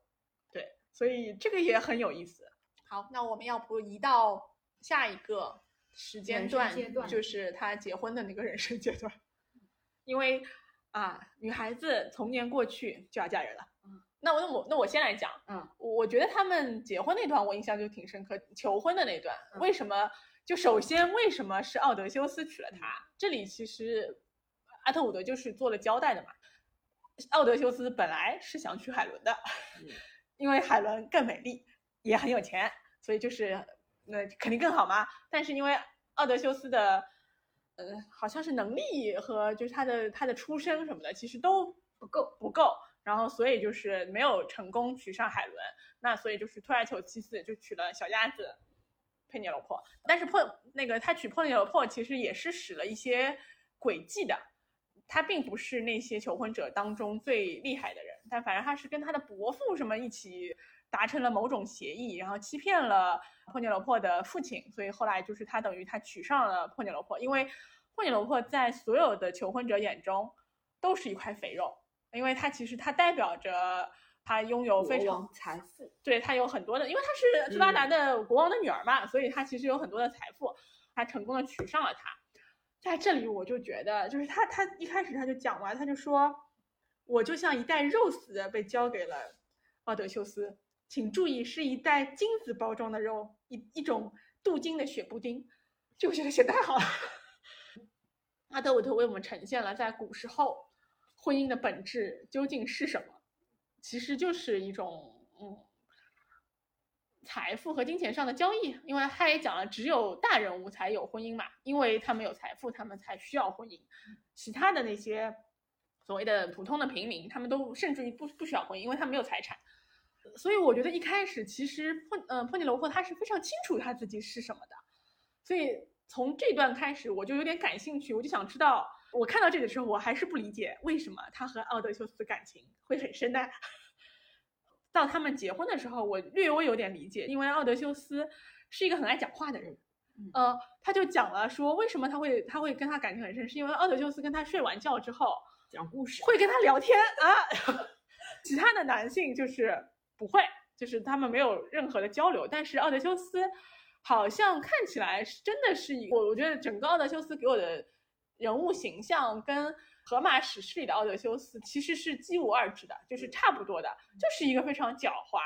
Speaker 1: 对，所以这个也很有意思。好，那我们要不移到下一个时间段，
Speaker 3: 阶段
Speaker 1: 就是他结婚的那个人生阶段。(laughs) 因为啊，女孩子从年过去就要嫁人了。
Speaker 3: 嗯，
Speaker 1: 那我那我那我先来讲。
Speaker 3: 嗯，
Speaker 1: 我觉得他们结婚那段我印象就挺深刻，求婚的那段，
Speaker 3: 嗯
Speaker 1: 为什么？就首先为什么是奥德修斯娶了她？这里其实阿特伍德就是做了交代的嘛。奥德修斯本来是想娶海伦的，
Speaker 2: 嗯
Speaker 1: 因为海伦更美丽，也很有钱，所以就是那肯定更好嘛。但是因为奥德修斯的，呃，好像是能力和就是他的他的出身什么的，其实都
Speaker 3: 不够
Speaker 1: 不够，然后所以就是没有成功娶上海伦。那所以就是退而求其次，就娶了小鸭子佩涅罗珀。但是珀那个他娶佩涅罗珀其实也是使了一些诡计的。他并不是那些求婚者当中最厉害的人，但反正他是跟他的伯父什么一起达成了某种协议，然后欺骗了破涅罗珀的父亲，所以后来就是他等于他娶上了破涅罗珀，因为破涅罗珀在所有的求婚者眼中都是一块肥肉，因为他其实他代表着他拥有非常
Speaker 2: 财富，
Speaker 1: 对他有很多的，因为他是斯巴达的国王的女儿嘛，所以他其实有很多的财富，他成功的娶上了她。在这里我就觉得，就是他他一开始他就讲完，他就说，我就像一袋肉似的被交给了奥德修斯，请注意是一袋金子包装的肉，一一种镀金的血布丁，就我觉得写太好了。阿德伍特为我们呈现了在古时候婚姻的本质究竟是什么，其实就是一种嗯财富和金钱上的交易。因为他也讲了，只有大人物才有婚姻嘛，因为他们有财富，他们才需要婚姻。其他的那些所谓的普通的平民，他们都甚至于不不需要婚姻，因为他没有财产。所以我觉得一开始其实珀呃珀尼罗珀他是非常清楚他自己是什么的，所以从这段开始我就有点感兴趣，我就想知道，我看到这里的时候我还是不理解为什么他和奥德修斯的感情会很深呢？到他们结婚的时候，我略微有点理解，因为奥德修斯是一个很爱讲话的人，
Speaker 3: 嗯
Speaker 1: 呃，他就讲了说为什么他会他会跟他感情很深，是因为奥德修斯跟他睡完觉之后
Speaker 2: 讲故事，
Speaker 1: 会跟他聊天啊，(laughs) 其他的男性就是不会，就是他们没有任何的交流。但是奥德修斯好像看起来是真的是一我我觉得整个奥德修斯给我的人物形象跟荷马史诗里的奥德修斯其实是几无二致的，就是差不多的，就是一个非常狡猾，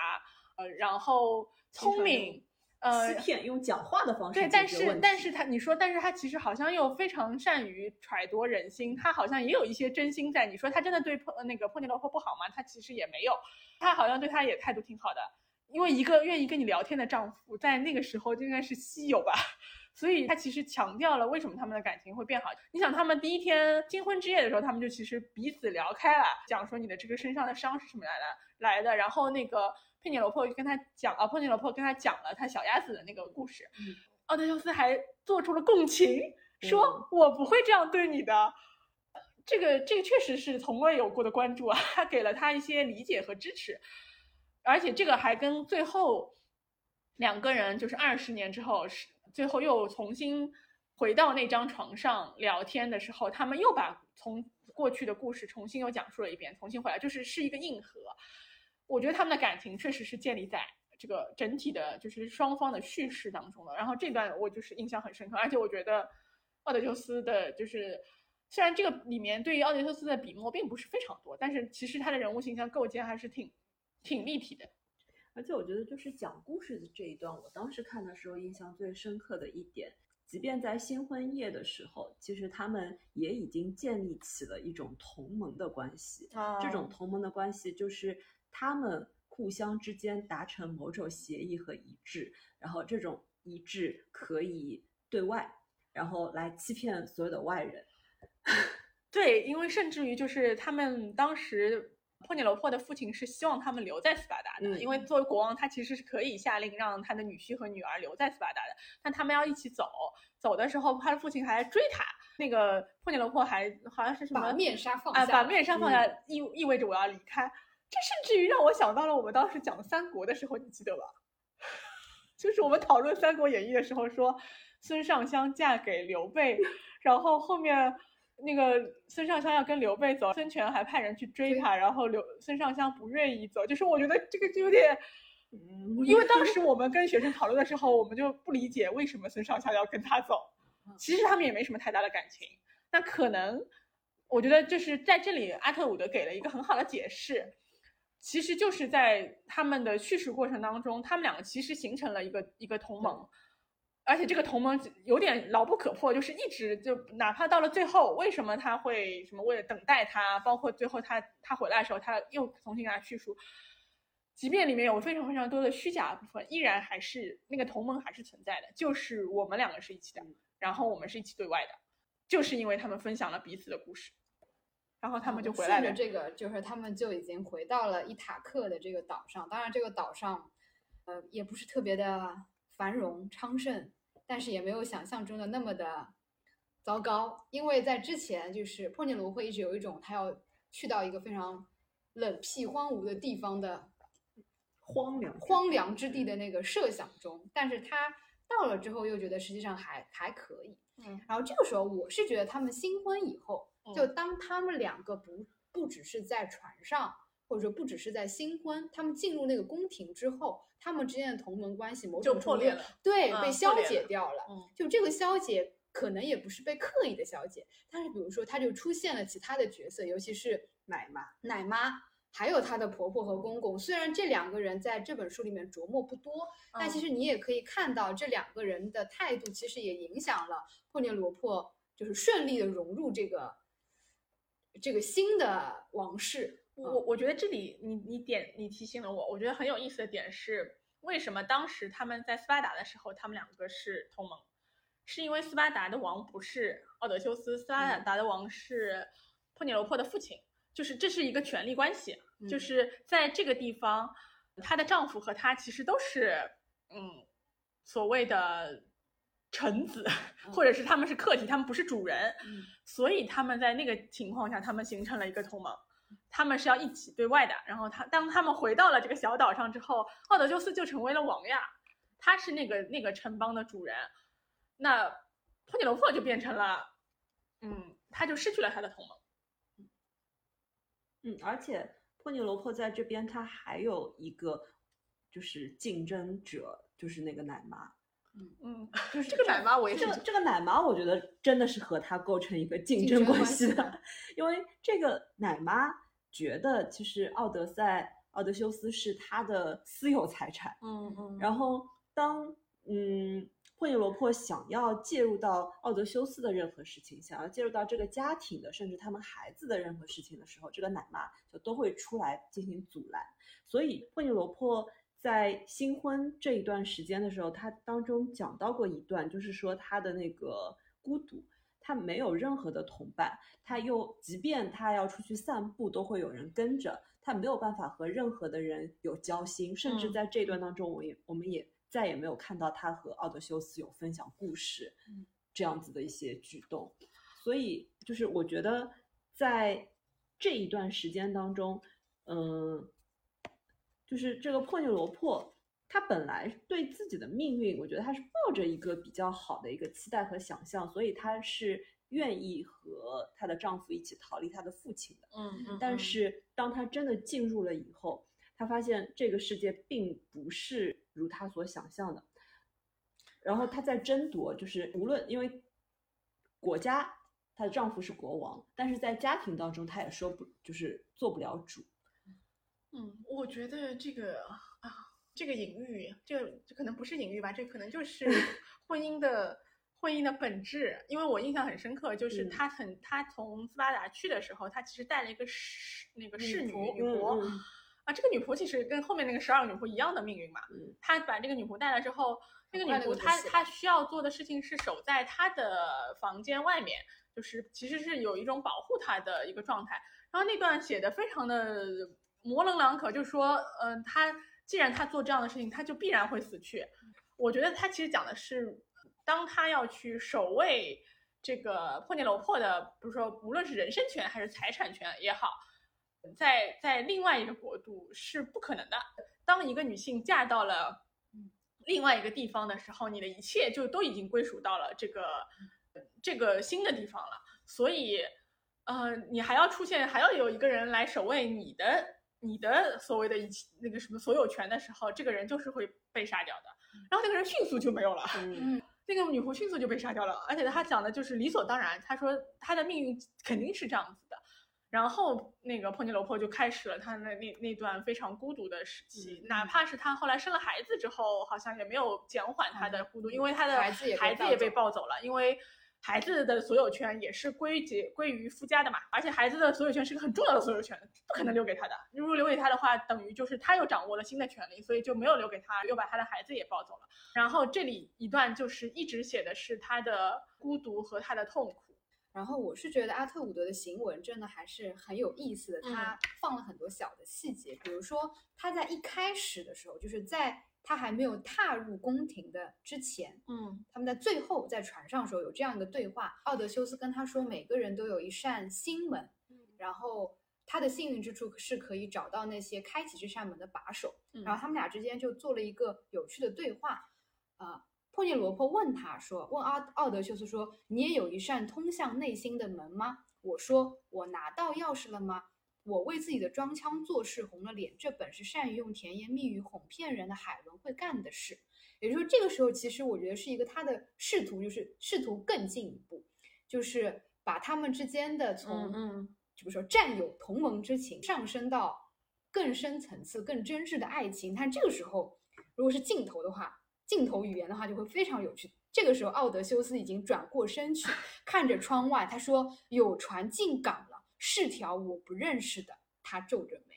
Speaker 1: 呃，然后聪明，呃
Speaker 2: 欺骗，用讲话的方式
Speaker 1: 对，但是但是他你说，但是他其实好像又非常善于揣度人心，他好像也有一些真心在。你说他真的对珀那个破尼罗珀不好吗？他其实也没有，他好像对他也态度挺好的。因为一个愿意跟你聊天的丈夫，在那个时候就应该是稀有吧，所以他其实强调了为什么他们的感情会变好。你想，他们第一天新婚之夜的时候，他们就其实彼此聊开了，讲说你的这个身上的伤是什么来的来的，然后那个佩涅罗珀就跟他讲啊，佩涅罗珀跟他讲了他小鸭子的那个故事，
Speaker 2: 嗯
Speaker 1: 奥德修斯还做出了共情，说我不会这样对你的。这个这个确实是从未有过的关注啊，他给了他一些理解和支持。而且这个还跟最后两个人就是二十年之后是最后又重新回到那张床上聊天的时候，他们又把从过去的故事重新又讲述了一遍，重新回来就是是一个硬核。我觉得他们的感情确实是建立在这个整体的，就是双方的叙事当中的。然后这段我就是印象很深刻，而且我觉得奥德修斯的就是。虽然这个里面对于奥德修斯的笔墨并不是非常多，但是其实他的人物形象构建还是挺挺立体的。
Speaker 2: 而且我觉得，就是讲故事的这一段，我当时看的时候印象最深刻的一点，即便在新婚夜的时候，其实他们也已经建立起了一种同盟的关系。
Speaker 1: 啊
Speaker 2: 这种同盟的关系就是他们互相之间达成某种协议和一致，然后这种一致可以对外，然后来欺骗所有的外人。(laughs)
Speaker 1: 对，因为甚至于就是他们当时珀涅罗珀的父亲是希望他们留在斯巴达的，
Speaker 2: 嗯
Speaker 1: 因为作为国王，他其实是可以下令让他的女婿和女儿留在斯巴达的，但他们要一起走，走的时候他的父亲还追他，那个珀涅罗珀还好像是什么
Speaker 3: 把面纱放
Speaker 1: 啊，
Speaker 3: 下，
Speaker 1: 把面纱放下，
Speaker 2: 嗯
Speaker 1: 意意味着我要离开。这甚至于让我想到了我们当时讲三国的时候，你记得吧？(laughs) 就是我们讨论《三国演义》的时候说，孙尚香嫁给刘备，然后后面那个孙尚香要跟刘备走，孙权还派人去追他，然后刘孙尚香不愿意走，就是我觉得这个就有点。
Speaker 2: 嗯，
Speaker 1: 因为当时我们跟学生讨论的时候，我们就不理解为什么孙尚香要跟他走。其实他们也没什么太大的感情，那可能我觉得就是在这里，阿特伍德给了一个很好的解释，其实就是在他们的叙事过程当中，他们两个其实形成了一个一个同盟。而且这个同盟有点牢不可破，就是一直就哪怕到了最后，为什么他会什么为了等待他，包括最后他他回来的时候，他又重新给他叙述，即便里面有非常非常多的虚假部分，依然还是那个同盟还是存在的，就是我们两个是一起的，然后我们是一起对外的，就是因为他们分享了彼此的故事，然后他们就回来了。
Speaker 3: 这个，就是他们就已经回到了伊塔克的这个岛上。当然，这个岛上，呃，也不是特别的繁荣昌盛，但是也没有想象中的那么的糟糕。因为在之前，就是破涅罗会一直有一种他要去到一个非常冷僻荒芜的地方的
Speaker 2: 荒凉
Speaker 3: 荒凉之地的那个设想中，但是他到了之后又觉得实际上还还可以。
Speaker 1: 嗯
Speaker 3: 然后这个时候，我是觉得他们新婚以后，就
Speaker 1: 嗯
Speaker 3: 当他们两个不不只是在船上，或者说不只是在新婚，他们进入那个宫廷之后，他们之间的同盟关系某种程度
Speaker 1: 破裂了，
Speaker 3: 对，
Speaker 1: 嗯
Speaker 3: 被消解掉了。
Speaker 1: 嗯
Speaker 3: 就这个消解可能也不是被刻意的消解，但是比如说，他就出现了其他的角色，尤其是
Speaker 2: 奶妈。
Speaker 3: 奶妈，还有她的婆婆和公公。虽然这两个人在这本书里面琢磨不多，但其
Speaker 1: 嗯
Speaker 3: 实你也可以看到这两个人的态度，其实也影响了破涅罗珀就是顺利的融入这个这个新的王室。
Speaker 1: 我我觉得这里你你点你提醒了我，我觉得很有意思的点是，为什么当时他们在斯巴达的时候，他们两个是同盟，是因为斯巴达的王不是奥德修斯，斯巴达的王是珀涅罗珀的父亲，就是这是一个权力关系，就
Speaker 3: 嗯
Speaker 1: 是在这个地方，她的丈夫和她其实都是嗯所谓的臣子，或者是他们是客体，他们不是主人，
Speaker 3: 嗯。
Speaker 1: 所以他们在那个情况下，他们形成了一个同盟。他们是要一起对外的，然后他当他们回到了这个小岛上之后，奥德修斯就成为了王呀，他是那个那个城邦的主人，那珀涅罗珀就变成了，嗯，他就失去了他的同盟。
Speaker 2: 嗯，而且珀涅罗珀在这边，他还有一个就是竞争者，就是那个奶妈。
Speaker 1: 嗯，就是这个奶妈，我也是
Speaker 2: 这个这个奶妈，我觉得真的是和他构成一个竞
Speaker 3: 竞
Speaker 2: 争关
Speaker 3: 系
Speaker 2: 系的，因为这个奶妈觉得其实奥德赛、奥德修斯是他的私有财产，
Speaker 1: 嗯嗯。
Speaker 2: 然后当嗯，珀涅罗珀想要介入到奥德修斯的任何事情，想要介入到这个家庭的，甚至他们孩子的任何事情的时候，这个奶妈就都会出来进行阻拦。所以珀涅罗珀在新婚这一段时间的时候，他当中讲到过一段，就是说他的那个孤独，他没有任何的同伴，他又即便他要出去散步，都会有人跟着，他没有办法和任何的人有交心，甚至在这段当中，我也我们也再也没有看到他和奥德修斯有分享故事这样子的一些举动，所以就是我觉得在这一段时间当中，嗯。就是这个珀涅罗珀，她本来对自己的命运，我觉得她是抱着一个比较好的一个期待和想象，所以她是愿意和她的丈夫一起逃离她的父亲的。
Speaker 1: 嗯嗯。
Speaker 2: 但是当她真的进入了以后，她发现这个世界并不是如她所想象的。然后她在争夺，就是无论因为国家，她的丈夫是国王，但是在家庭当中，她也说不，就是做不了主。
Speaker 1: 嗯，我觉得这个啊，这个隐喻，这个这可能不是隐喻吧，这可能就是婚姻的婚姻的本质。因为我印象很深刻，就是他很他从斯巴达去的时候，他其实带了一个侍那个侍女女仆啊，这个女仆其实跟后面那个十二个女仆一样的命运嘛。他把这个女仆带来之后，那个女仆她她需要做的事情是守在她的房间外面，就是其实是有一种保护她的一个状态。然后那段写的非常的。模棱两可，就说，嗯，他既然他做这样的事情，他就必然会死去。我觉得他其实讲的是，当他要去守卫这个破涅楼破的，比如说无论是人身权还是财产权也好，在在另外一个国度是不可能的。当一个女性嫁到了另外一个地方的时候，你的一切就都已经归属到了这个这个新的地方了。所以，呃，你还要出现，还要有一个人来守卫你的。你的所谓的一那个什么所有权的时候，这个人就是会被杀掉的，然后那个人迅速就没有了，(laughs) 那个女仆迅速就被杀掉了，而且他讲的就是理所当然，他说他的命运肯定是这样子的，然后那个破尼罗珀就开始了他那那那段非常孤独的时期，哪怕是他后来生了孩子之后，好像也没有减缓他的孤独，因为他的孩子也被抱走了，因为。孩子的所有权也是归结归于夫家的嘛，而且孩子的所有权是个很重要的所有权，不可能留给他的。如果留给他的话，等于就是他又掌握了新的权利，所以就没有留给他，又把他的孩子也抱走了。然后这里一段就是一直写的是他的孤独和他的痛苦。
Speaker 3: 然后我是觉得阿特伍德的行文真的还是很有意思的，他放了很多小的细节，比如说他在一开始的时候，就是在。他还没有踏入宫廷的之前，
Speaker 1: 嗯，
Speaker 3: 他们在最后在船上的时候有这样一个对话，奥德修斯跟他说，每个人都有一扇心门，然后他的幸运之处是可以找到那些开启这扇门的把手，然后他们俩之间就做了一个有趣的对话，啊，珀涅罗珀问他说，问奥奥德修斯说，你也有一扇通向内心的门吗？我说，我拿到钥匙了吗？我为自己的装腔作势红了脸，这本是善于用甜言蜜语哄骗人的海伦会干的事。也就是说，这个时候其实我觉得是一个他的试图，就是试图更进一步，就是把他们之间的从，
Speaker 1: 嗯，
Speaker 3: 就比如说战友、同盟之情上升到更深层次、更真挚的爱情。但这个时候，如果是镜头的话，镜头语言的话就会非常有趣。这个时候，奥德修斯已经转过身去，(laughs) 看着窗外，他说：“有船进港了。”是条我不认识的，他皱着眉，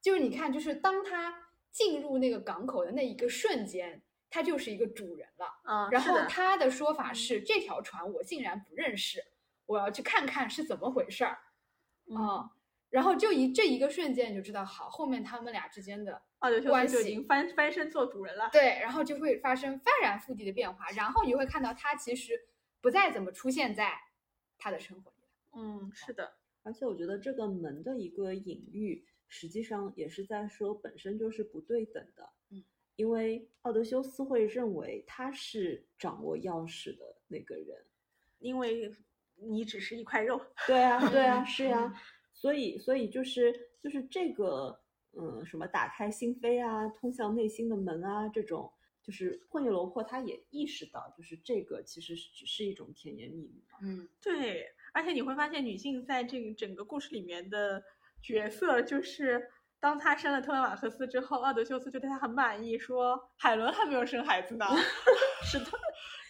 Speaker 3: 就是你看，就是当他进入那个港口的那一个瞬间，他就是一个主人了
Speaker 1: 啊。
Speaker 3: 然后他的说法是，这条船我竟然不认识，我要去看看是怎么回事儿啊。然后就一这一个瞬间，你就知道，好，后面他们俩之间的关系
Speaker 1: 就已经翻翻身做主人了。
Speaker 3: 对，然后就会发生翻然覆地的变化，然后你会看到他其实不再怎么出现在他的生活里。
Speaker 1: 嗯，是的。
Speaker 2: 而且我觉得这个门的一个隐喻，实际上也是在说本身就是不对等的。
Speaker 3: 嗯，
Speaker 2: 因为奥德修斯会认为他是掌握钥匙的那个人，
Speaker 1: 因为你只是一块肉。(laughs)
Speaker 2: 对啊，对啊，(laughs) 是呀。所以，所以就是就是这个，嗯，什么打开心扉啊，通向内心的门啊，这种，就是霍涅罗珀他也意识到，就是这个其实只是一种甜言蜜语。
Speaker 3: 嗯，
Speaker 1: 对。而且你会发现，女性在这个整个故事里面的角色，就是当她生了特勒马克斯之后，奥德修斯就对她很满意，说海伦还没有生孩子呢。(laughs)
Speaker 2: 是的，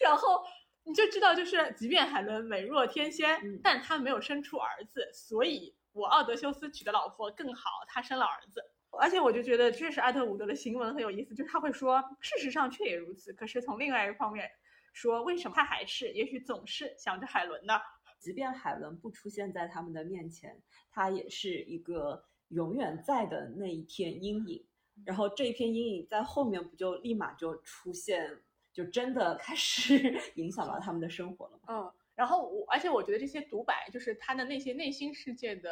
Speaker 1: 然后你就知道，就是即便海伦美若天仙，
Speaker 2: 嗯
Speaker 1: 但她没有生出儿子，所以我奥德修斯娶的老婆更好，她生了儿子。而且我就觉得，这是艾特伍德的行文很有意思，就是他会说，事实上却也如此。可是从另外一个方面说，为什么他还是，也许总是想着海伦呢？
Speaker 2: 即便海伦不出现在他们的面前，他也是一个永远在的那一片阴影。然后这一片阴影在后面不就立马就出现，就真的开始 (laughs) 影响到他们的生活了吗？
Speaker 1: 嗯，然后我，而且我觉得这些独白，就是他的那些内心世界的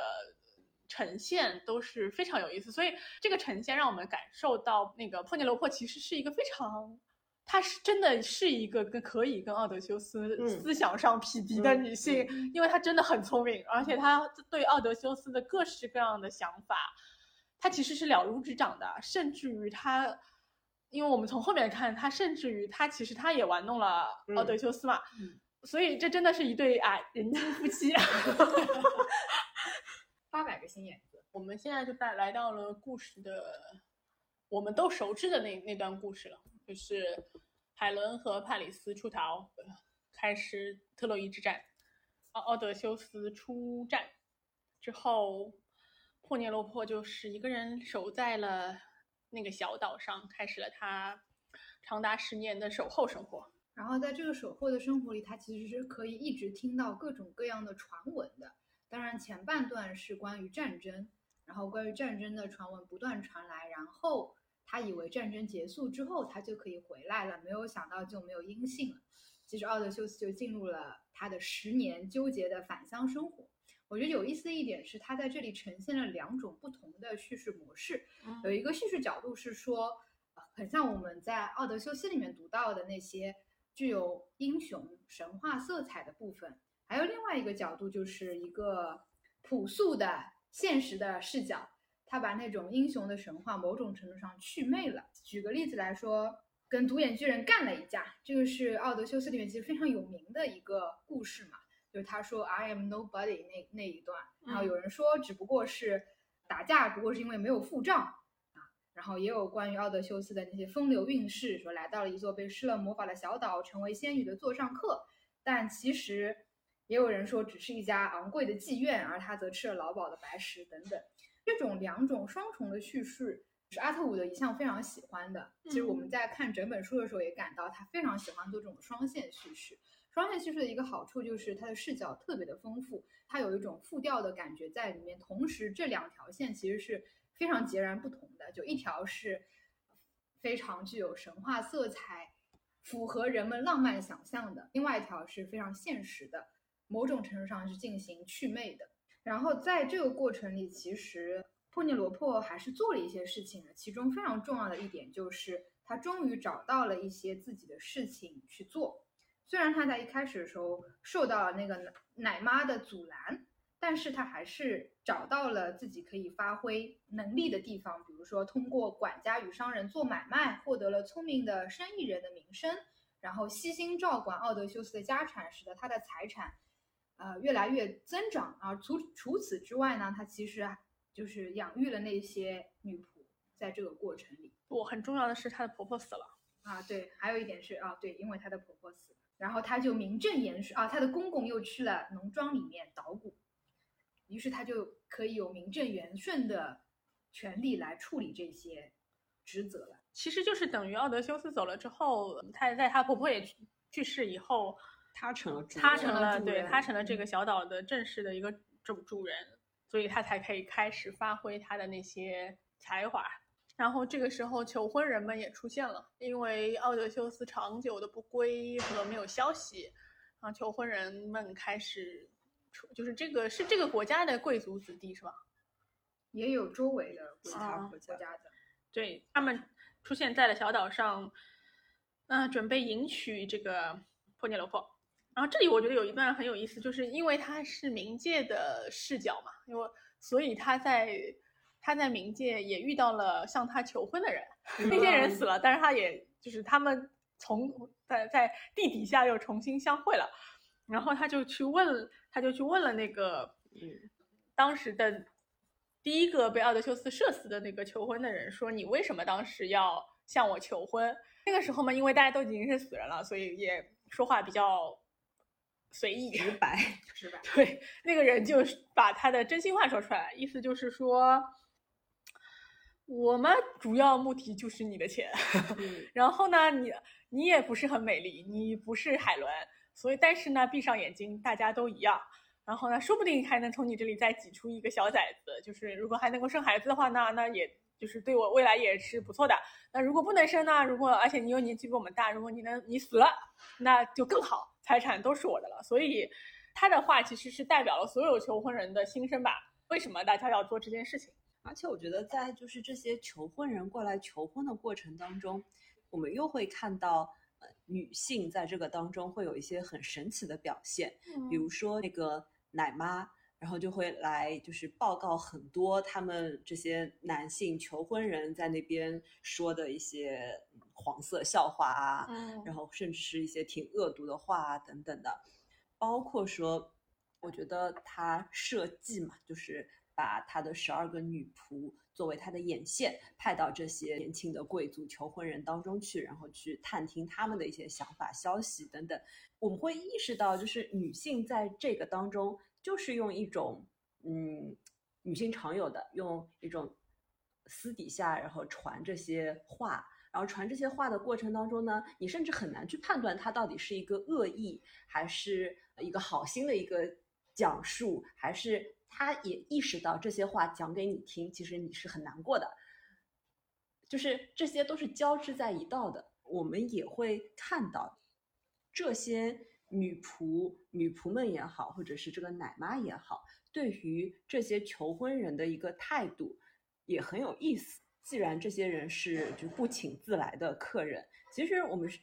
Speaker 1: 呈现都是非常有意思，所以这个呈现让我们感受到那个破涅罗珀其实是一个非常，她是真的是一个跟可以跟奥德修斯
Speaker 2: 嗯
Speaker 1: 思想上匹敌的
Speaker 2: 嗯
Speaker 1: 女性，因为她真的很聪明，而且她对奥德修斯的各式各样的想法，她其实是了如指掌的，甚至于她。因为我们从后面看，她甚至于她其实她也玩弄了奥德修斯嘛，
Speaker 2: 嗯
Speaker 1: 所以这真的是一对啊人精夫妻。(laughs) (laughs)
Speaker 3: 八百个心眼子。
Speaker 1: 我们现在就带来到了故事的我们都熟知的那那段故事了，就是海伦和帕里斯出逃，开始特洛伊之战。奥奥德修斯出战之后，珀涅罗珀就是一个人守在了那个小岛上，开始了他长达十年的守候生活。
Speaker 3: 然后在这个守候的生活里，他其实是可以一直听到各种各样的传闻的。当然，前半段是关于战争，然后关于战争的传闻不断传来，然后他以为战争结束之后他就可以回来了，没有想到就没有音信了。其实奥德修斯就进入了他的十年纠结的返乡生活。我觉得有意思的一点是，他在这里呈现了两种不同的叙事模式。有一个叙事角度是说，呃很像我们在奥德修斯里面读到的那些具有英雄神话色彩的部分，还有另外一个角度，就是一个朴素的现实的视角，他把那种英雄的神话某种程度上祛魅了。举个例子来说，跟独眼巨人干了一架，这个是奥德修斯里面其实非常有名的一个故事嘛。就是他说 “I am nobody” 那那一段，然后有人说只不过是打架，不过是因为没有付账啊。然后也有关于奥德修斯的那些风流韵事，说来到了一座被施了魔法的小岛，成为仙女的座上客。但其实也有人说只是一家昂贵的妓院，而他则吃了劳鸨的白食等等。这种两种双重的叙事是阿特伍德一向非常喜欢的。其实我们在看整本书的时候也感到他非常喜欢做这种双线叙事。双线叙事的一个好处就是它的视角特别的丰富，它有一种复调的感觉在里面。同时，这两条线其实是非常截然不同的，就一条是非常具有神话色彩，符合人们浪漫想象的；另外一条是非常现实的，某种程度上是进行祛魅的。然后在这个过程里，其实珀涅罗珀还是做了一些事情的，其中非常重要的一点就是他终于找到了一些自己的事情去做。虽然他在一开始的时候受到了那个奶奶妈的阻拦，但是他还是找到了自己可以发挥能力的地方，比如说通过管家与商人做买卖，获得了聪明的生意人的名声，然后悉心照管奥德修斯的家产，使得他的财产呃越来越增长。啊除除此之外呢，他其实就是养育了那些女仆，在这个过程里。
Speaker 1: 不，很重要的是她的婆婆死了。
Speaker 3: 啊，对，还有一点是啊，对，因为她的婆婆死了，然后她就名正言顺啊，她的公公又去了农庄里面捣鼓，于是她就可以有名正言顺的权利来处理这些职责了。
Speaker 1: 其实就是等于奥德修斯走了之后，她在她婆婆也去去世以后，
Speaker 2: 他成了主
Speaker 1: 她
Speaker 2: 人
Speaker 3: 成了
Speaker 1: 成了对他成了这个
Speaker 3: 嗯
Speaker 1: 小岛的正式的一个主主人，所以他才可以开始发挥他的那些才华。然后这个时候，求婚人们也出现了，因为奥德修斯长久的不归和没有消息，啊求婚人们开始出，就是这个是这个国家的贵族子弟是吧？
Speaker 3: 也有周围的国
Speaker 1: 啊
Speaker 3: 家国家的，
Speaker 1: 对他们出现在了小岛上，嗯、准备迎娶这个珀涅罗珀。然后这里我觉得有一段很有意思，就是因为他是冥界的视角嘛，因为所以他在他在冥界也遇到了向他求婚的人，那些人死了，但是他也就是他们从在在地底下又重新相会了，然后他就去问，他就去问了那个
Speaker 2: 嗯
Speaker 1: 当时的第一个被奥德修斯射死的那个求婚的人说：“你为什么当时要向我求婚？”那个时候嘛，因为大家都已经是死人了，所以也说话比较随意
Speaker 2: 直 (laughs) 白，
Speaker 3: 直白。
Speaker 1: 对，那个人就把他的真心话说出来，意思就是说，我们主要目的就是你的钱。(laughs) 然后呢，你你也不是很美丽，你不是海伦，所以但是呢，闭上眼睛，大家都一样。然后呢，说不定还能从你这里再挤出一个小崽子，就是如果还能够生孩子的话，那那也。就是对我未来也是不错的。那如果不能生呢？如果而且你又年纪比我们大，如果你能你死了，那就更好，财产都是我的了。所以他的话其实是代表了所有求婚人的心声吧？为什么大家要做这件事情？
Speaker 2: 而且我觉得在就是这些求婚人过来求婚的过程当中，我们又会看到呃女性在这个当中会有一些很神奇的表现，比如说那个奶妈。然后就会来，就是报告很多他们这些男性求婚人在那边说的一些黄色笑话啊，然后甚至是一些挺恶毒的话啊等等的，包括说，我觉得他设计嘛，就是把他的十二个女仆作为他的眼线，派到这些年轻的贵族求婚人当中去，然后去探听他们的一些想法、消息等等。我们会意识到，就是女性在这个当中。就是用一种，嗯，女性常有的，用一种私底下然后传这些话，然后传这些话的过程当中呢，你甚至很难去判断它到底是一个恶意，还是一个好心的一个讲述，还是他也意识到这些话讲给你听，其实你是很难过的，就是这些都是交织在一道的，我们也会看到这些。女仆、女仆们也好，或者是这个奶妈也好，对于这些求婚人的一个态度也很有意思。既然这些人是就不请自来的客人，其实我们是，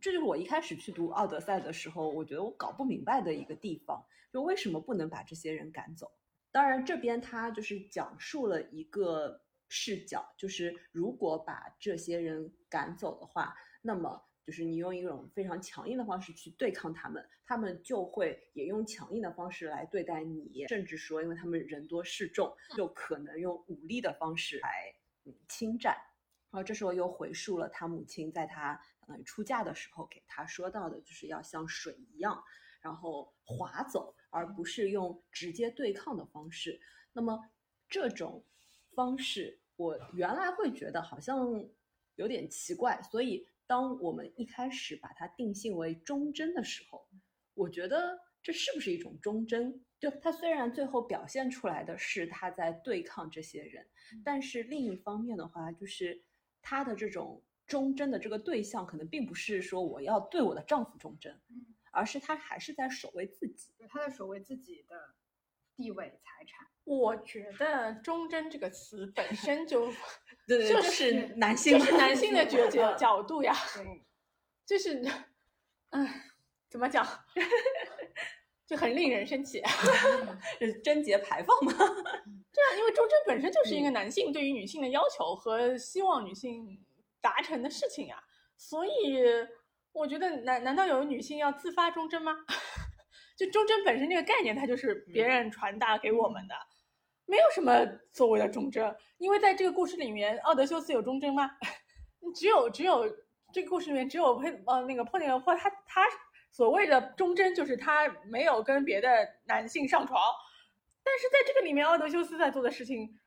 Speaker 2: 这就是我一开始去读《奥德赛》的时候，我觉得我搞不明白的一个地方，就为什么不能把这些人赶走？当然，这边他就是讲述了一个视角，就是如果把这些人赶走的话，那么。就是你用一种非常强硬的方式去对抗他们，他们就会也用强硬的方式来对待你，甚至说，因为他们人多势众，就可能用武力的方式来侵占。然后这时候又回溯了他母亲在他嗯出嫁的时候给他说到的，就是要像水一样，然后划走，而不是用直接对抗的方式。那么这种方式，我原来会觉得好像有点奇怪，所以。当我们一开始把它定性为忠贞的时候，我觉得这是不是一种忠贞？就他虽然最后表现出来的是他在对抗这些人，但是另一方面的话，就是他的这种忠贞的这个对象，可能并不是说我要对我的丈夫忠贞，而是他还是在守卫自己，
Speaker 3: 他在守卫自己的地位、财产。
Speaker 1: 我觉得“忠贞”这个词本身就。
Speaker 2: 对对，
Speaker 1: 就是
Speaker 2: 男性，
Speaker 1: 就是男性的角 (laughs) 角角度呀，(laughs) 就是，嗯，怎么讲，(laughs) 就很令人生气，
Speaker 2: 是贞洁牌坊吗？
Speaker 1: 对啊，因为忠贞本身就是一个男性对于女性的要求和希望女性达成的事情呀，所以我觉得难难道有女性要自发忠贞吗？就忠贞本身这个概念，它就是别人传达给我们的。没有什么所谓的忠贞，因为在这个故事里面，奥德修斯有忠贞吗？(laughs) 只有只有这个故事里面只有佩呃那个珀内洛珀他他所谓的忠贞就是他没有跟别的男性上床，但是在这个里面奥德修斯在做的事情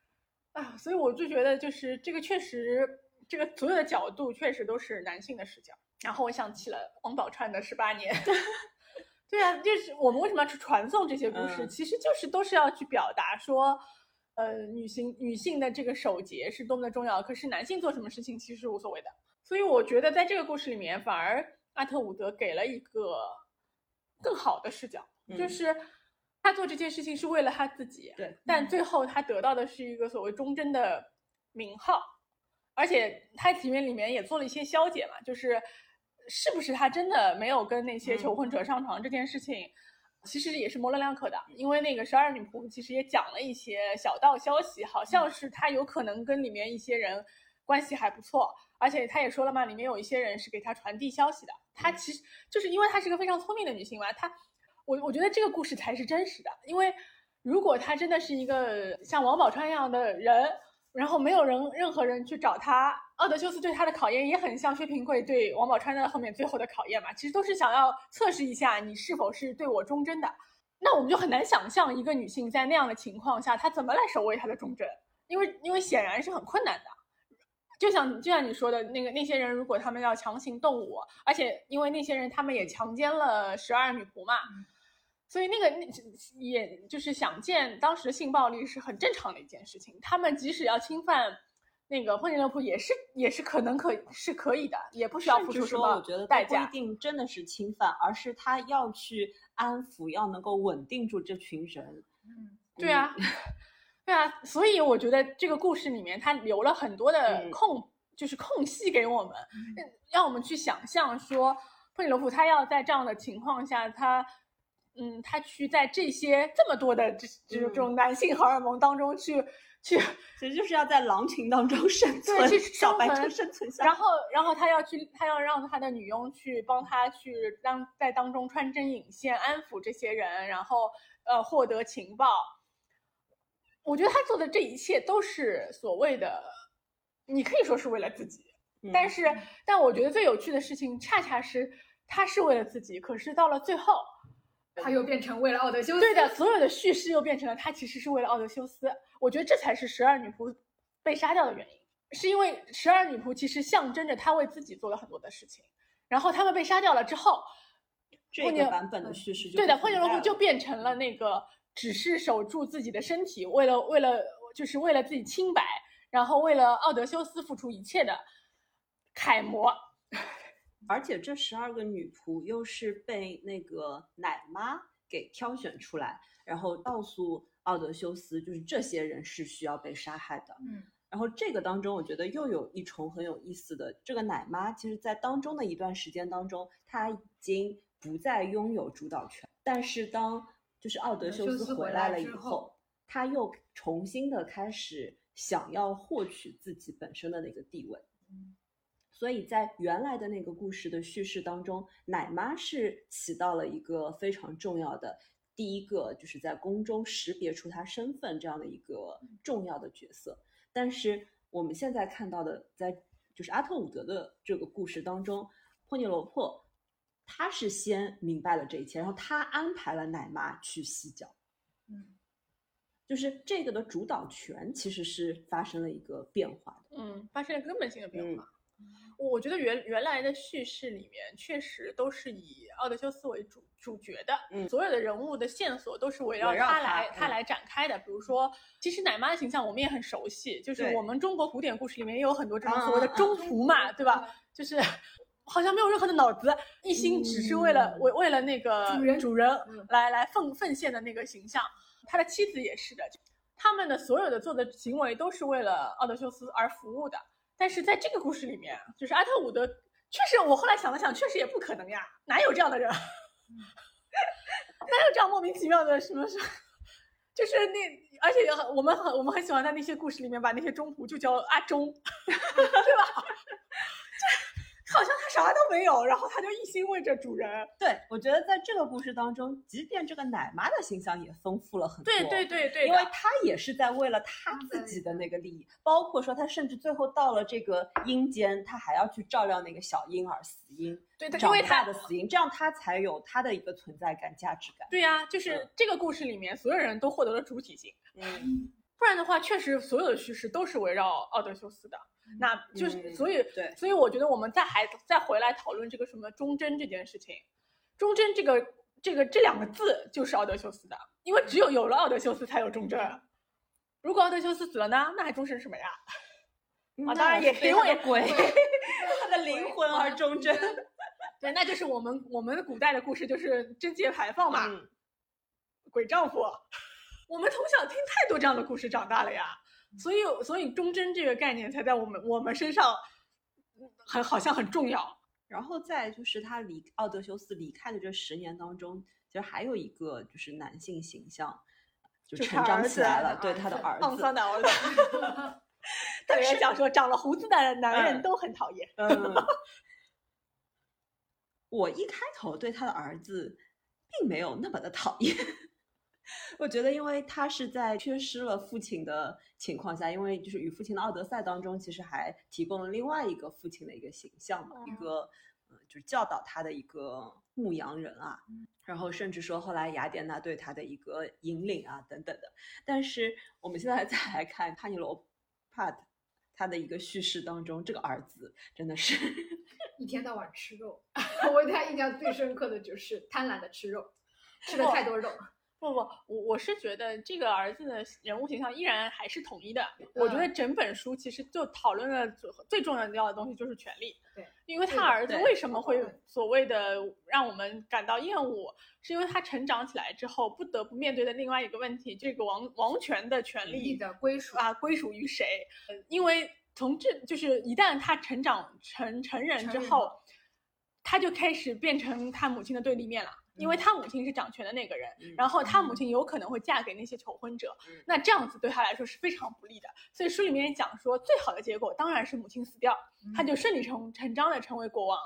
Speaker 1: 啊，所以我就觉得就是这个确实这个所有的角度确实都是男性的视角。然后我想起了王宝钏的十八年。(laughs) 对啊，就是我们为什么要去传颂这些故事，其实就是都是要去表达说，呃，女性女性的这个守节是多么的重要。可是男性做什么事情其实是无所谓的。所以我觉得在这个故事里面，反而阿特伍德给了一个更好的视角，就是他做这件事情是为了他自己，
Speaker 2: 对，
Speaker 1: 但最后他得到的是一个所谓忠贞的名号，而且他里面里面也做了一些消解嘛，就是。是不是他真的没有跟那些求婚者上床这件事情，其实也是模棱两可的。因为那个十二女仆其实也讲了一些小道消息，好像是他有可能跟里面一些人关系还不错，而且他也说了嘛，里面有一些人是给他传递消息的。他其实就是因为她是个非常聪明的女性嘛，她，我我觉得这个故事才是真实的，因为如果她真的是一个像王宝钏一样的人，然后没有人任何人去找他，奥德修斯对他的考验也很像薛平贵对王宝钏的后面最后的考验嘛，其实都是想要测试一下你是否是对我忠贞的。那我们就很难想象一个女性在那样的情况下，她怎么来守卫她的忠贞，因为因为显然是很困难的。就像就像你说的那个那些人，如果他们要强行动武，而且因为那些人他们也强奸了十二女仆嘛。所以那个那也就是想见当时性暴力是很正常的一件事情。他们即使要侵犯那个惠尼勒普，也是也是可能可是可以的，也不需要付出什么代价。
Speaker 2: 不一定真的是侵犯，而是他要去安抚，要能够稳定住这群人。
Speaker 1: 嗯，对啊，(laughs) 对啊。所以我觉得这个故事里面他留了很多的空，就是空隙给我们，让我们去想象说惠尼勒普他要在这样的情况下他。嗯，他去在这些这么多的这这种男性荷尔蒙当中去去，
Speaker 2: 其实就是要在狼群当中生存，
Speaker 1: 去
Speaker 2: 小白兔生存下。
Speaker 1: 然后，然后他要去，他要让他的女佣去帮他去当在当中穿针引线，安抚这些人，然后呃获得情报。我觉得他做的这一切都是所谓的，你可以说是为了自己，但是，但我觉得最有趣的事情恰恰是他是为了自己，可是到了最后。
Speaker 3: 他又变成为了奥德修斯，
Speaker 1: 对的，所有的叙事又变成了他其实是为了奥德修斯。我觉得这才是十二女仆被杀掉的原因，是因为十二女仆其实象征着他为自己做了很多的事情，然后他们被杀掉了之后，
Speaker 2: 这个版本的叙事
Speaker 1: 对的，霍尼罗夫就变成了那个只是守住自己的身体，为了为了就是为了自己清白，然后为了奥德修斯付出一切的楷模。
Speaker 2: 而且这十二个女仆又是被那个奶妈给挑选出来，然后告诉奥德修斯，就是这些人是需要被杀害的。
Speaker 3: 嗯，
Speaker 2: 然后这个当中，我觉得又有一重很有意思的，这个奶妈其实在当中的一段时间当中，她已经不再拥有主导权，但是当就是奥德修斯回来了以后，他又重新的开始想要获取自己本身的那个地位。
Speaker 3: 嗯。
Speaker 2: 所以在原来的那个故事的叙事当中，奶妈是起到了一个非常重要的第一个，就是在宫中识别出她身份这样的一个重要的角色。但是我们现在看到的，在就是阿特伍德的这个故事当中，珀涅罗珀他是先明白了这一切，然后他安排了奶妈去洗脚。
Speaker 3: 嗯，
Speaker 2: 就是这个的主导权其实是发生了一个变化
Speaker 1: 的。嗯，发生了根本性的变化。我觉得原原来的叙事里面确实都是以奥德修斯为主主角的，
Speaker 2: 嗯，
Speaker 1: 所有的人物的线索都是围绕
Speaker 2: 他
Speaker 1: 来他来展开的。比如说，其实奶妈的形象我们也很熟悉，就是我们中国古典故事里面也有很多这种所谓的中途嘛，对吧？就是 (laughs) 好像没有任何的脑子，一心只是为了为为了那个
Speaker 3: 主人
Speaker 1: 主人来来奉奉献的那个形象。他的妻子也是的，他们的所有的做的行为都是为了奥德修斯而服务的。但是在这个故事里面，就是阿特伍德，确实，我后来想了想，确实也不可能呀，哪有这样的人？(laughs) 哪有这样莫名其妙的什么什么？就是那，而且我们很我们很喜欢在那些故事里面把那些中仆就叫阿忠，(laughs) 对吧？(laughs) 好像他啥都没有，然后他就一心为着主人。
Speaker 2: 对，我觉得在这个故事当中，即便这个奶妈的形象也丰富了很多。
Speaker 1: 对对对对，
Speaker 2: 因为他也是在为了他自己的那个利益，包括说他甚至最后到了这个阴间，他还要去照料那个小婴儿死婴，
Speaker 1: 对，
Speaker 2: 长大的死婴，这样他才有他的一个存在感、价值感。
Speaker 1: 对呀，就是这个故事里面所有人都获得了主体性。
Speaker 2: 嗯，
Speaker 1: 不然的话，确实所有的叙事都是围绕奥德修斯的。那就是，所以
Speaker 2: 对，
Speaker 1: 所以我觉得我们再还再回来讨论这个什么忠贞这件事情，忠贞这个这个这两个字就是奥德修斯的，因为只有有了奥德修斯才有忠贞，如果奥德修斯死了呢，那还忠贞什么呀？啊，当然也
Speaker 2: 因为鬼，(laughs) 他的灵魂而忠贞。(laughs)
Speaker 1: 对，那就是我们我们古代的故事就是贞节牌坊嘛，鬼丈夫，我们从小听太多这样的故事长大了呀。所以，所以忠贞这个概念才在我们我们身上很好像很重要。
Speaker 2: 然后在就是他离奥德修斯离开的这十年当中，其实还有一个就是男性形象就成长起来了，对他的儿子，
Speaker 1: 胖桑的儿子。特别想说，长了胡子的男人都很讨厌。
Speaker 2: 嗯，(laughs) 我一开头对他的儿子并没有那么的讨厌。我觉得，因为他是在缺失了父亲的情况下，因为就是与父亲的奥德赛当中，其实还提供了另外一个父亲的一个形象嘛，一个呃，就是教导他的一个牧羊人啊，然后甚至说后来雅典娜对他的一个引领啊等等的。但是我们现在 (laughs) 再来看帕尼罗帕他的一个叙事当中，这个儿子真的是 (laughs)
Speaker 3: 一天到晚吃肉。(laughs) 我对他印象最深刻的就是贪婪的吃肉，吃了太多肉。
Speaker 1: 不不，我我是觉得这个儿子的人物形象依然还是统一的。我觉得整本书其实就讨论的最最重要的东西就是权力。
Speaker 3: 对，
Speaker 1: 因为他儿子为什么会所谓的让我们感到厌恶，是因为他成长起来之后不得不面对的另外一个问题，这个王王权的权利
Speaker 3: 的归属
Speaker 1: 啊，归属于谁？因为从这就是一旦他成长成成人之后，他就开始变成他母亲的对立面了。因为他母亲是掌权的那个人，然后他母亲有可能会嫁给那些求婚者，那这样子对他来说是非常不利的。所以书里面讲说，最好的结果当然是母亲死掉，他就顺理成成章的成为国王。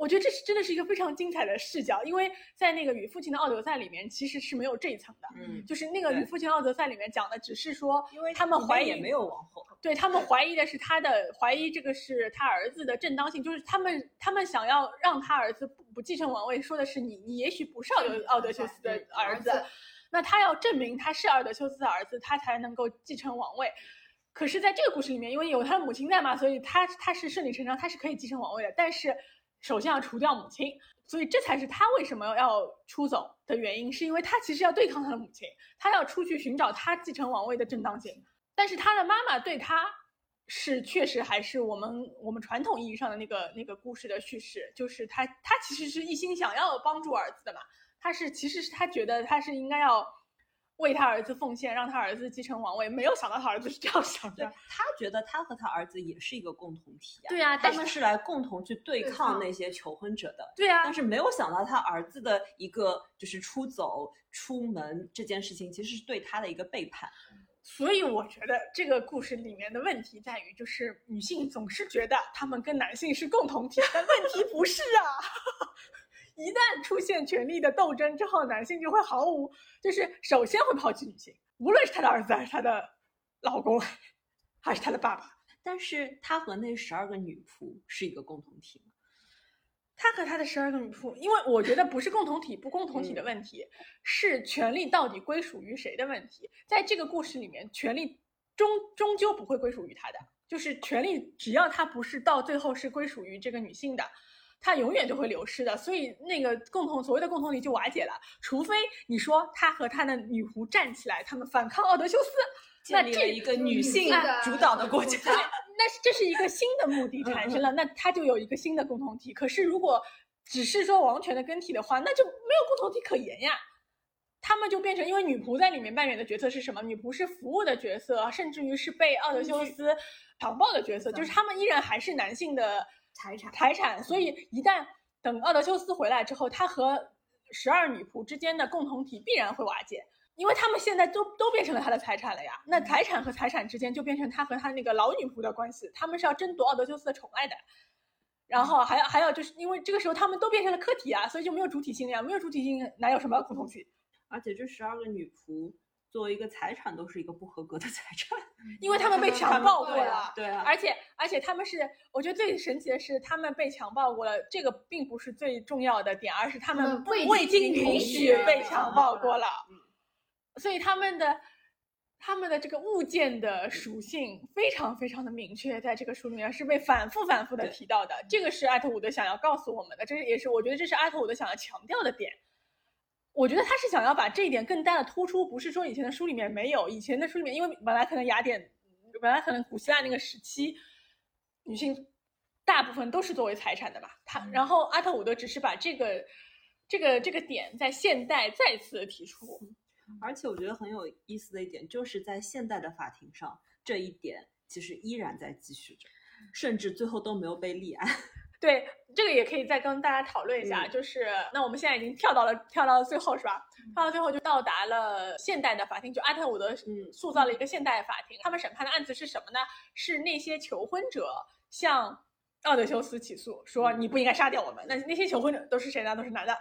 Speaker 1: 我觉得这是真的是一个非常精彩的视角，因为在那个与父亲的奥德赛里面其实是没有这一层的，嗯，就是那个与父亲奥德赛里面讲的只是说，
Speaker 2: 因为
Speaker 1: 他们怀疑
Speaker 2: 没有王后，
Speaker 1: 对他们怀疑的是他的怀疑这个是他儿子的正当性，就是他们他们想要让他儿子不不继承王位，说的是你你也许不是奥德奥德修斯的儿子，那他要证明他是奥德修斯的儿子，他才能够继承王位。可是在这个故事里面，因为有他的母亲在嘛，所以他他是顺理成章，他是可以继承王位的，但是。首先要除掉母亲，所以这才是他为什么要出走的原因，是因为他其实要对抗他的母亲，他要出去寻找他继承王位的正当性。但是他的妈妈对他是确实还是我们我们传统意义上的那个那个故事的叙事，就是他他其实是一心想要帮助儿子的嘛，他是其实是他觉得他是应该要。为他儿子奉献，让他儿子继承王位，没有想到他儿子是这样想的。
Speaker 2: 他觉得他和他儿子也是一个共同体。
Speaker 1: 对啊，
Speaker 2: 他们是来共同去对抗那些求婚者的。
Speaker 1: 对啊，
Speaker 2: 但是没有想到他儿子的一个就是出走出门这件事情，其实是对他的一个背叛。
Speaker 1: 所以我觉得这个故事里面的问题在于，就是女性总是觉得他们跟男性是共同体，但问题不是啊。一旦出现权力的斗争之后，男性就会毫无，就是首先会抛弃女性，无论是他的儿子还是他的老公，还是他的爸爸。
Speaker 2: 但是他和那十二个女仆是一个共同体吗？
Speaker 1: 他和他的十二个女仆，因为我觉得不是共同体不共同体的问题，是权力到底归属于谁的问题。在这个故事里面，权力终终究不会归属于他的，就是权力只要他不是到最后是归属于这个女性的。他永远就会流失的，所以那个共同所谓的共同体就瓦解了。除非你说他和他的女仆站起来，他们反抗奥德修斯，
Speaker 2: 建立了一个女性主导的国家，(laughs)
Speaker 1: 那是这是一个新的目的产生了，那他就有一个新的共同体。可是如果只是说王权的更替的话，那就没有共同体可言呀。他们就变成，因为女仆在里面扮演的角色是什么？女仆是服务的角色，甚至于是被奥德修斯强暴的角色，就是他们依然还是男性的。
Speaker 3: 财产，
Speaker 1: 财产。所以一旦等奥德修斯回来之后，他和十二女仆之间的共同体必然会瓦解，因为他们现在都都变成了他的财产了呀。那财产和财产之间就变成他和他那个老女仆的关系，他们是要争夺奥德修斯的宠爱的。然后还有还有就是因为这个时候他们都变成了客体啊，所以就没有主体性了呀。没有主体性，哪有什么共同体？
Speaker 2: 而且这十二个女仆。作为一个财产，都是一个不合格的 (laughs) 财产，
Speaker 1: 因为他们被强暴过了。
Speaker 2: 对啊，
Speaker 1: 而且而且他们是，我觉得最神奇的是，他们被强暴过了。这个并不是最重要的点，而是他们未经允许被强暴过了。所以他们的他们的这个物件的属性非常非常的明确，在这个书里面是被反复反复的提到的。这个是艾特伍德想要告诉我们的，这也是我觉得这是艾特伍德想要强调的点。我觉得他是想要把这一点更大的突出，不是说以前的书里面没有，以前的书里面，因为本来可能雅典，本来可能古希腊那个时期，女性大部分都是作为财产的吧。他然后阿特伍德只是把这个这个这个点在现代再次提出，
Speaker 2: 而且我觉得很有意思的一点，就是在现代的法庭上，这一点其实依然在继续着，甚至最后都没有被立案。
Speaker 1: 对，这个也可以再跟大家讨论一下。就是那我们现在已经跳到了跳到了最后，是吧？跳到最后就到达了现代的法庭，就阿特伍德嗯塑造了一个现代法庭。他们审判的案子是什么呢？是那些求婚者向奥德修斯起诉，说你不应该杀掉我们。那那些求婚者都是谁呢？都是男的，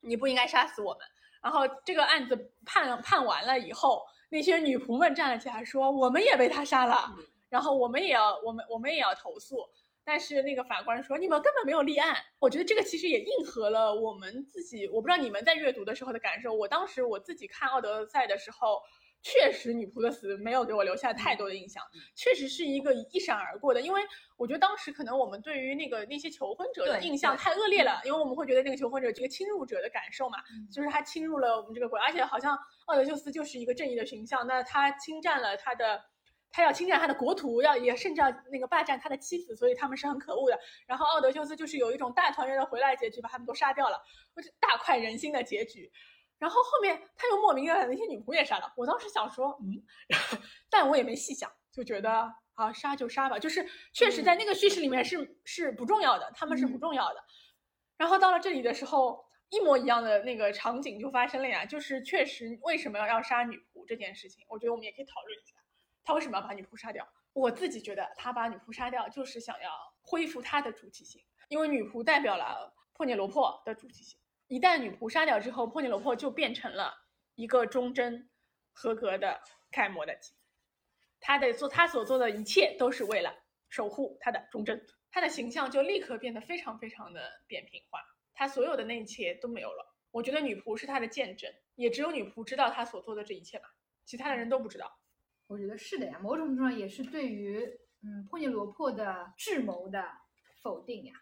Speaker 1: 你不应该杀死我们。然后这个案子判判完了以后，那些女仆们站了起来说：“我们也被他杀了，然后我们也要我们我们也要投诉。”但是那个法官说：“你们根本没有立案。”我觉得这个其实也应和了我们自己，我不知道你们在阅读的时候的感受。我当时我自己看《奥德赛》的时候。确实，女仆的死没有给我留下太多的印象，确实是一个一闪而过的。因为我觉得当时可能我们对于那个那些求婚者的印象太恶劣了，因为我们会觉得那个求婚者这个侵入者的感受嘛，就是他侵入了我们这个国，而且好像奥德修斯就是一个正义的形象，那他侵占了他的，他要侵占他的国土，要也甚至要那个霸占他的妻子，所以他们是很可恶的。然后奥德修斯就是有一种大团圆的回来结局，把他们都杀掉了，是大快人心的结局。然后后面他又莫名的把那些女仆也杀了。我当时想说，嗯，但我也没细想，就觉得啊，杀就杀吧。就是确实在那个叙事里面是是不重要的，他们是不重要的。然后到了这里的时候，一模一样的那个场景就发生了呀。就是确实为什么要要杀女仆这件事情，我觉得我们也可以讨论一下，他为什么要把女仆杀掉？我自己觉得他把女仆杀掉就是想要恢复他的主体性，因为女仆代表了破涅罗珀的主体性。一旦女仆杀掉之后，破涅罗珀就变成了一个忠贞、合格的楷模的妻子。他的做他所做的一切都是为了守护他的忠贞，他的形象就立刻变得非常非常的扁平化。他所有的那一切都没有了。我觉得女仆是他的见证，也只有女仆知道他所做的这一切吧，其他的人都不知道。
Speaker 3: 我觉得是的呀，某种程度上也是对于嗯破尼罗珀的智谋的否定呀。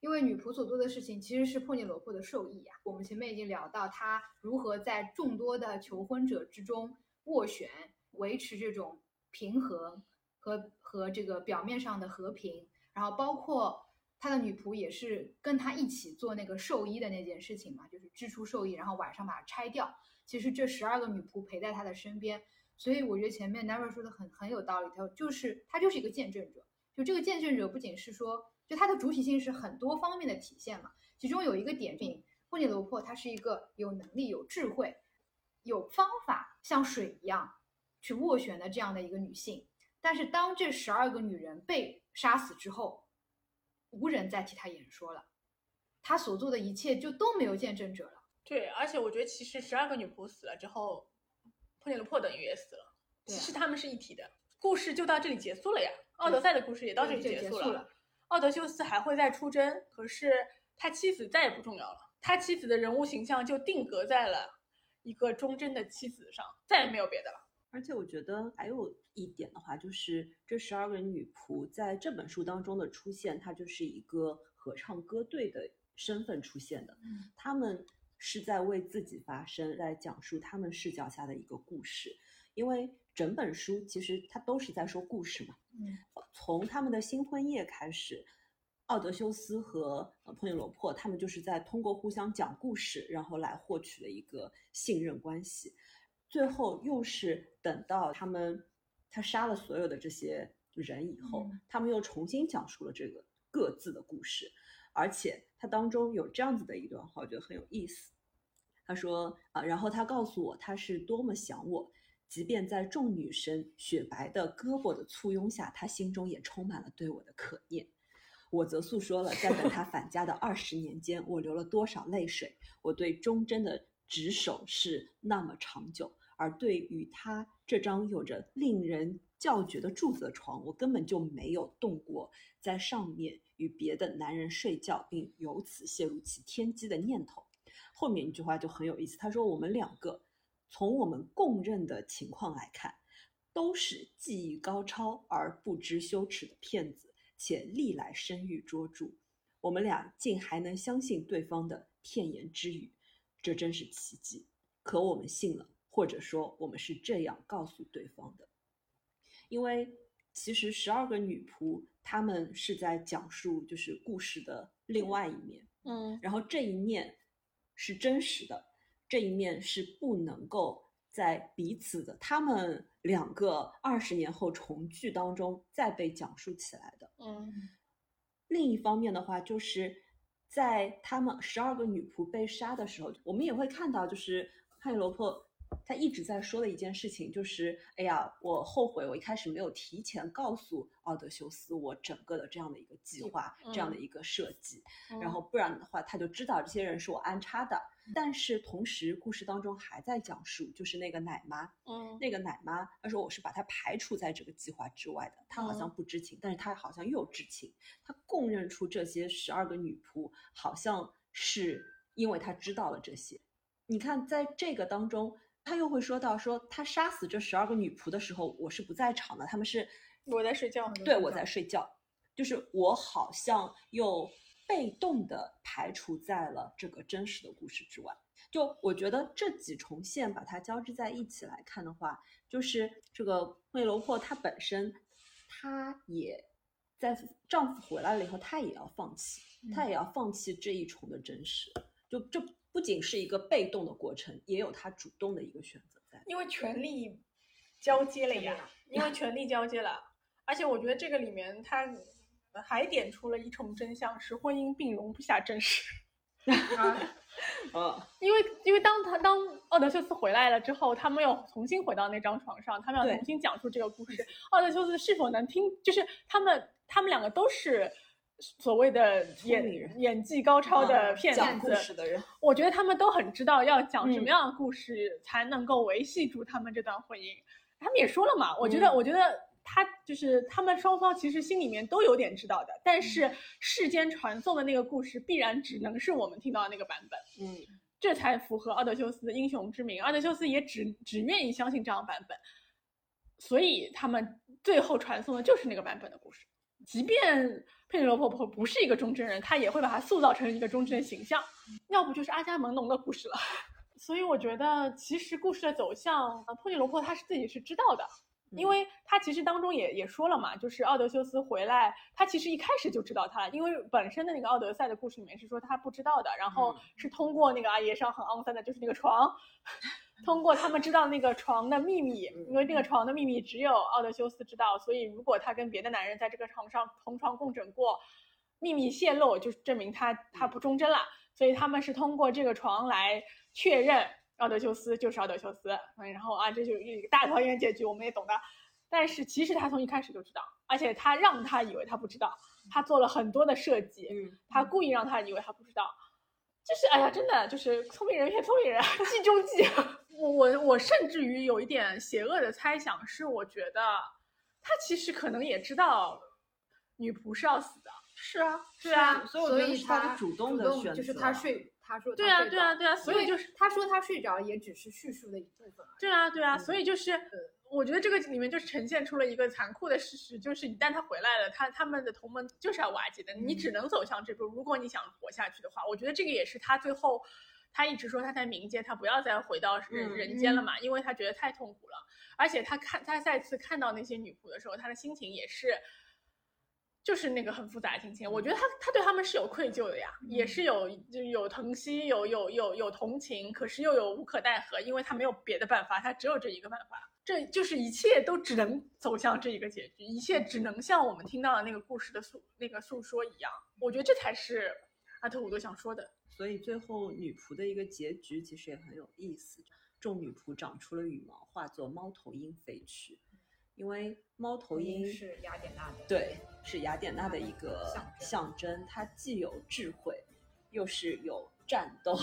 Speaker 3: 因为女仆所做的事情其实是破涅罗珀的受益呀。我们前面已经聊到她如何在众多的求婚者之中斡旋，维持这种平衡和和这个表面上的和平。然后包括他的女仆也是跟他一起做那个寿衣的那件事情嘛，就是织出寿衣，然后晚上把它拆掉。其实这十二个女仆陪在他的身边，所以我觉得前面 Never 说的很很有道理。他就是他就是一个见证者，就这个见证者不仅是说。就它的主体性是很多方面的体现嘛，其中有一个点，布涅罗珀她是一个有能力、有智慧、有方法，像水一样去斡旋的这样的一个女性。但是当这十二个女人被杀死之后，无人再替她演说了，她所做的一切就都没有见证者了。
Speaker 1: 对，而且我觉得其实十二个女仆死了之后，布涅罗珀等于也死了，其实他们是一体的，故事就到这里结束了呀。奥德赛的故事也到这里结束了。奥德修斯还会再出征，可是他妻子再也不重要了。他妻子的人物形象就定格在了一个忠贞的妻子上，再也没有别的了。
Speaker 2: 而且我觉得还有一点的话，就是这十二个女仆在这本书当中的出现，她就是一个合唱歌队的身份出现的。嗯，他们是在为自己发声，在讲述他们视角下的一个故事，因为。整本书其实它都是在说故事嘛。嗯，从他们的新婚夜开始，奥德修斯和呃珀涅罗珀他们就是在通过互相讲故事，然后来获取的一个信任关系。最后又是等到他们他杀了所有的这些人以后，他们又重新讲述了这个各自的故事。而且它当中有这样子的一段话，我觉得很有意思。他说啊，然后他告诉我他是多么想我。即便在众女生雪白的胳膊的簇拥下，他心中也充满了对我的渴念。我则诉说了在等他返家的 (laughs) 二十年间，我流了多少泪水。我对忠贞的执守是那么长久，而对于他这张有着令人叫绝的柱子的床，我根本就没有动过在上面与别的男人睡觉，并由此泄露其天机的念头。后面一句话就很有意思，他说：“我们两个。”从我们共认的情况来看，都是技艺高超而不知羞耻的骗子，且历来声誉卓著。我们俩竟还能相信对方的片言之语，这真是奇迹。可我们信了，或者说我们是这样告诉对方的，因为其实十二个女仆她们是在讲述就是故事的另外一面，嗯，然后这一面是真实的。这一面是不能够在彼此的他们两个二十年后重聚当中再被讲述起来的。嗯，另一方面的话，就是在他们十二个女仆被杀的时候，我们也会看到，就是汉尼罗珀他一直在说的一件事情，就是哎呀，我后悔我一开始没有提前告诉奥德修斯我整个的这样的一个计划，这样的一个设计，然后不然的话，他就知道这些人是我安插的。但是同时故事当中还在讲述，就是那个奶妈，
Speaker 1: 嗯，
Speaker 2: 那个奶妈，她说我是把她排除在这个计划之外的，她好像不知情，但是她好像又知情，她供认出这些十二个女仆好像是因为她知道了这些。你看，在这个当中，他又会说到说他杀死这十二个女仆的时候，我是不在场的，他们是
Speaker 1: 我在睡觉，
Speaker 2: 对我在睡觉，就是我好像又被动的排除在了这个真实的故事之外。就我觉得这几重线把它交织在一起来看的话，就是这个惠罗珀她本身，她也在丈夫回来了以后，她也要放弃，她也要放弃这一重的真实。就这不仅是一个被动的过程，也有他主动的一个选择在。
Speaker 1: 因为权力交接了呀，(laughs) 因为权力交接了，而且我觉得这个里面他还点出了一重真相，是婚姻并容不下真实。(laughs)
Speaker 3: 啊，
Speaker 2: 嗯，(laughs)
Speaker 1: 因为因为当他当奥德修斯回来了之后，他们又重新回到那张床上，他们要重新讲述这个故事。奥德修斯是否能听？就是他们他们两个都是所谓的演演技高超的
Speaker 2: 嗯
Speaker 1: 骗
Speaker 2: 讲故
Speaker 1: 子，
Speaker 2: 事的人，
Speaker 1: 我觉得他们都很知道要讲什么
Speaker 2: 嗯。
Speaker 1: 样的故事才能够维系住他们这段婚姻。他们也说了嘛，我觉得，
Speaker 2: 嗯
Speaker 1: 我觉得他就是他们双方其实心里面都有点知道的，但是世间传颂的那个故事必然只能是我们听到的那个版本，
Speaker 2: 嗯，
Speaker 1: 这才符合奥德修斯的英雄之名。奥德修斯也只只愿意相信这样版本，所以他们最后传送的就是那个版本的故事。即便佩内罗婆婆不是一个忠贞人，她也会把她塑造成一个忠贞的形象，要不就是阿伽门农的故事了。(laughs) 所以我觉得，其实故事的走向，呃，佩内罗婆她是自己是知道的，因为她其实当中也也说了嘛，就是奥德修斯回来，他其实一开始就知道他了，因为本身的那个奥德赛的故事里面是说他不知道的，然后
Speaker 2: 嗯。
Speaker 1: 是通过那个阿耶上很肮脏的，就是那个床，通过他们知道那个床的秘密，因为那个床的秘密只有奥德修斯知道，所以如果他跟别的男人在这个床上同床共枕过，秘密泄露，就证明他他不忠贞了。所以他们是通过这个床来确认奥德修斯就是奥德修斯，嗯，然后啊，这就是一个大团圆结局，我们也懂的。但是其实他从一开始就知道，而且他让他以为他不知道，他做了很多的设计，
Speaker 2: 嗯
Speaker 1: 他故意让他以为他不知道。就是哎呀，真的就是聪明人骗聪明人，(laughs) 计中计。我我我甚至于有一点邪恶的猜想，是我觉得他其实可能也知道女仆是要死的。
Speaker 2: 是啊，
Speaker 1: 对啊
Speaker 2: 所以我
Speaker 3: 所以
Speaker 2: 觉得是他主动的选择，
Speaker 3: 就是他睡，他说
Speaker 1: 对啊，对啊，对啊，所以就是
Speaker 3: 他说他睡着也只是叙述的一部分。
Speaker 1: 对啊，对啊，
Speaker 3: 嗯
Speaker 1: 所以就是，我觉得这个里面就是呈现出了一个残酷的事实，就是一旦他回来了，他他们的同盟就是要瓦解的，你只
Speaker 3: 嗯
Speaker 1: 能走向这步。如果你想活下去的话，我觉得这个也是他最后，他一直说他在冥界，他不要再回到人、
Speaker 2: 嗯
Speaker 1: 人间了嘛，因为他觉得太痛苦了。而且他看他再次看到那些女仆的时候，他的心情也是。就是那个很复杂的心情，我觉得他他对他们是有愧疚的呀，也是有就有疼惜，有有有有同情，可是又有无可奈何，因为他没有别的办法，他只有这一个办法，这就是一切都只能走向这一个结局，一切只能像我们听到的那个故事的诉那个诉说一样，我觉得这才是阿特伍德想说的。
Speaker 2: 所以最后女仆的一个结局其实也很有意思，众女仆长出了羽毛，化作猫头鹰飞去，因为猫头鹰
Speaker 3: 是雅典娜的，
Speaker 2: 对，是雅典娜的一个
Speaker 3: 象征
Speaker 2: 象征，它既有智慧，又是有战斗，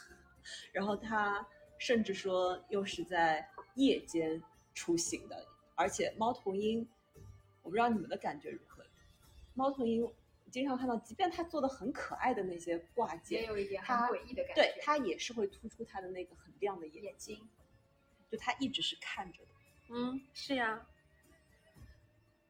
Speaker 2: (laughs) 然后它甚至说又是在夜间出行的，而且猫头鹰，我不知道你们的感觉如何，猫头鹰经常看到，即便他做的很可爱的那些挂件也，
Speaker 3: 有一点很诡异的感觉。
Speaker 2: 对他也是会突出他的那个很亮的眼
Speaker 3: 眼
Speaker 2: 睛，就他一直是看着的。
Speaker 1: 嗯，是呀。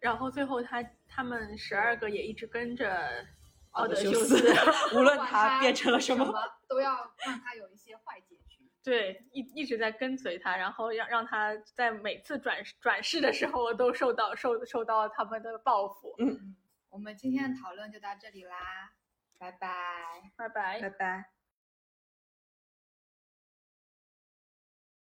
Speaker 1: 然后最后他他们十二个也一直跟着奥德修斯，(laughs)
Speaker 2: 无论他变成了什么，
Speaker 3: 都要让他有一些坏结局。
Speaker 1: 对，一一直在跟随他，然后让让他在每次转转世的时候都受到受受到他们的报复。
Speaker 3: 嗯，我们今天的讨论就到这里啦，拜拜。
Speaker 1: 拜拜
Speaker 2: 拜拜。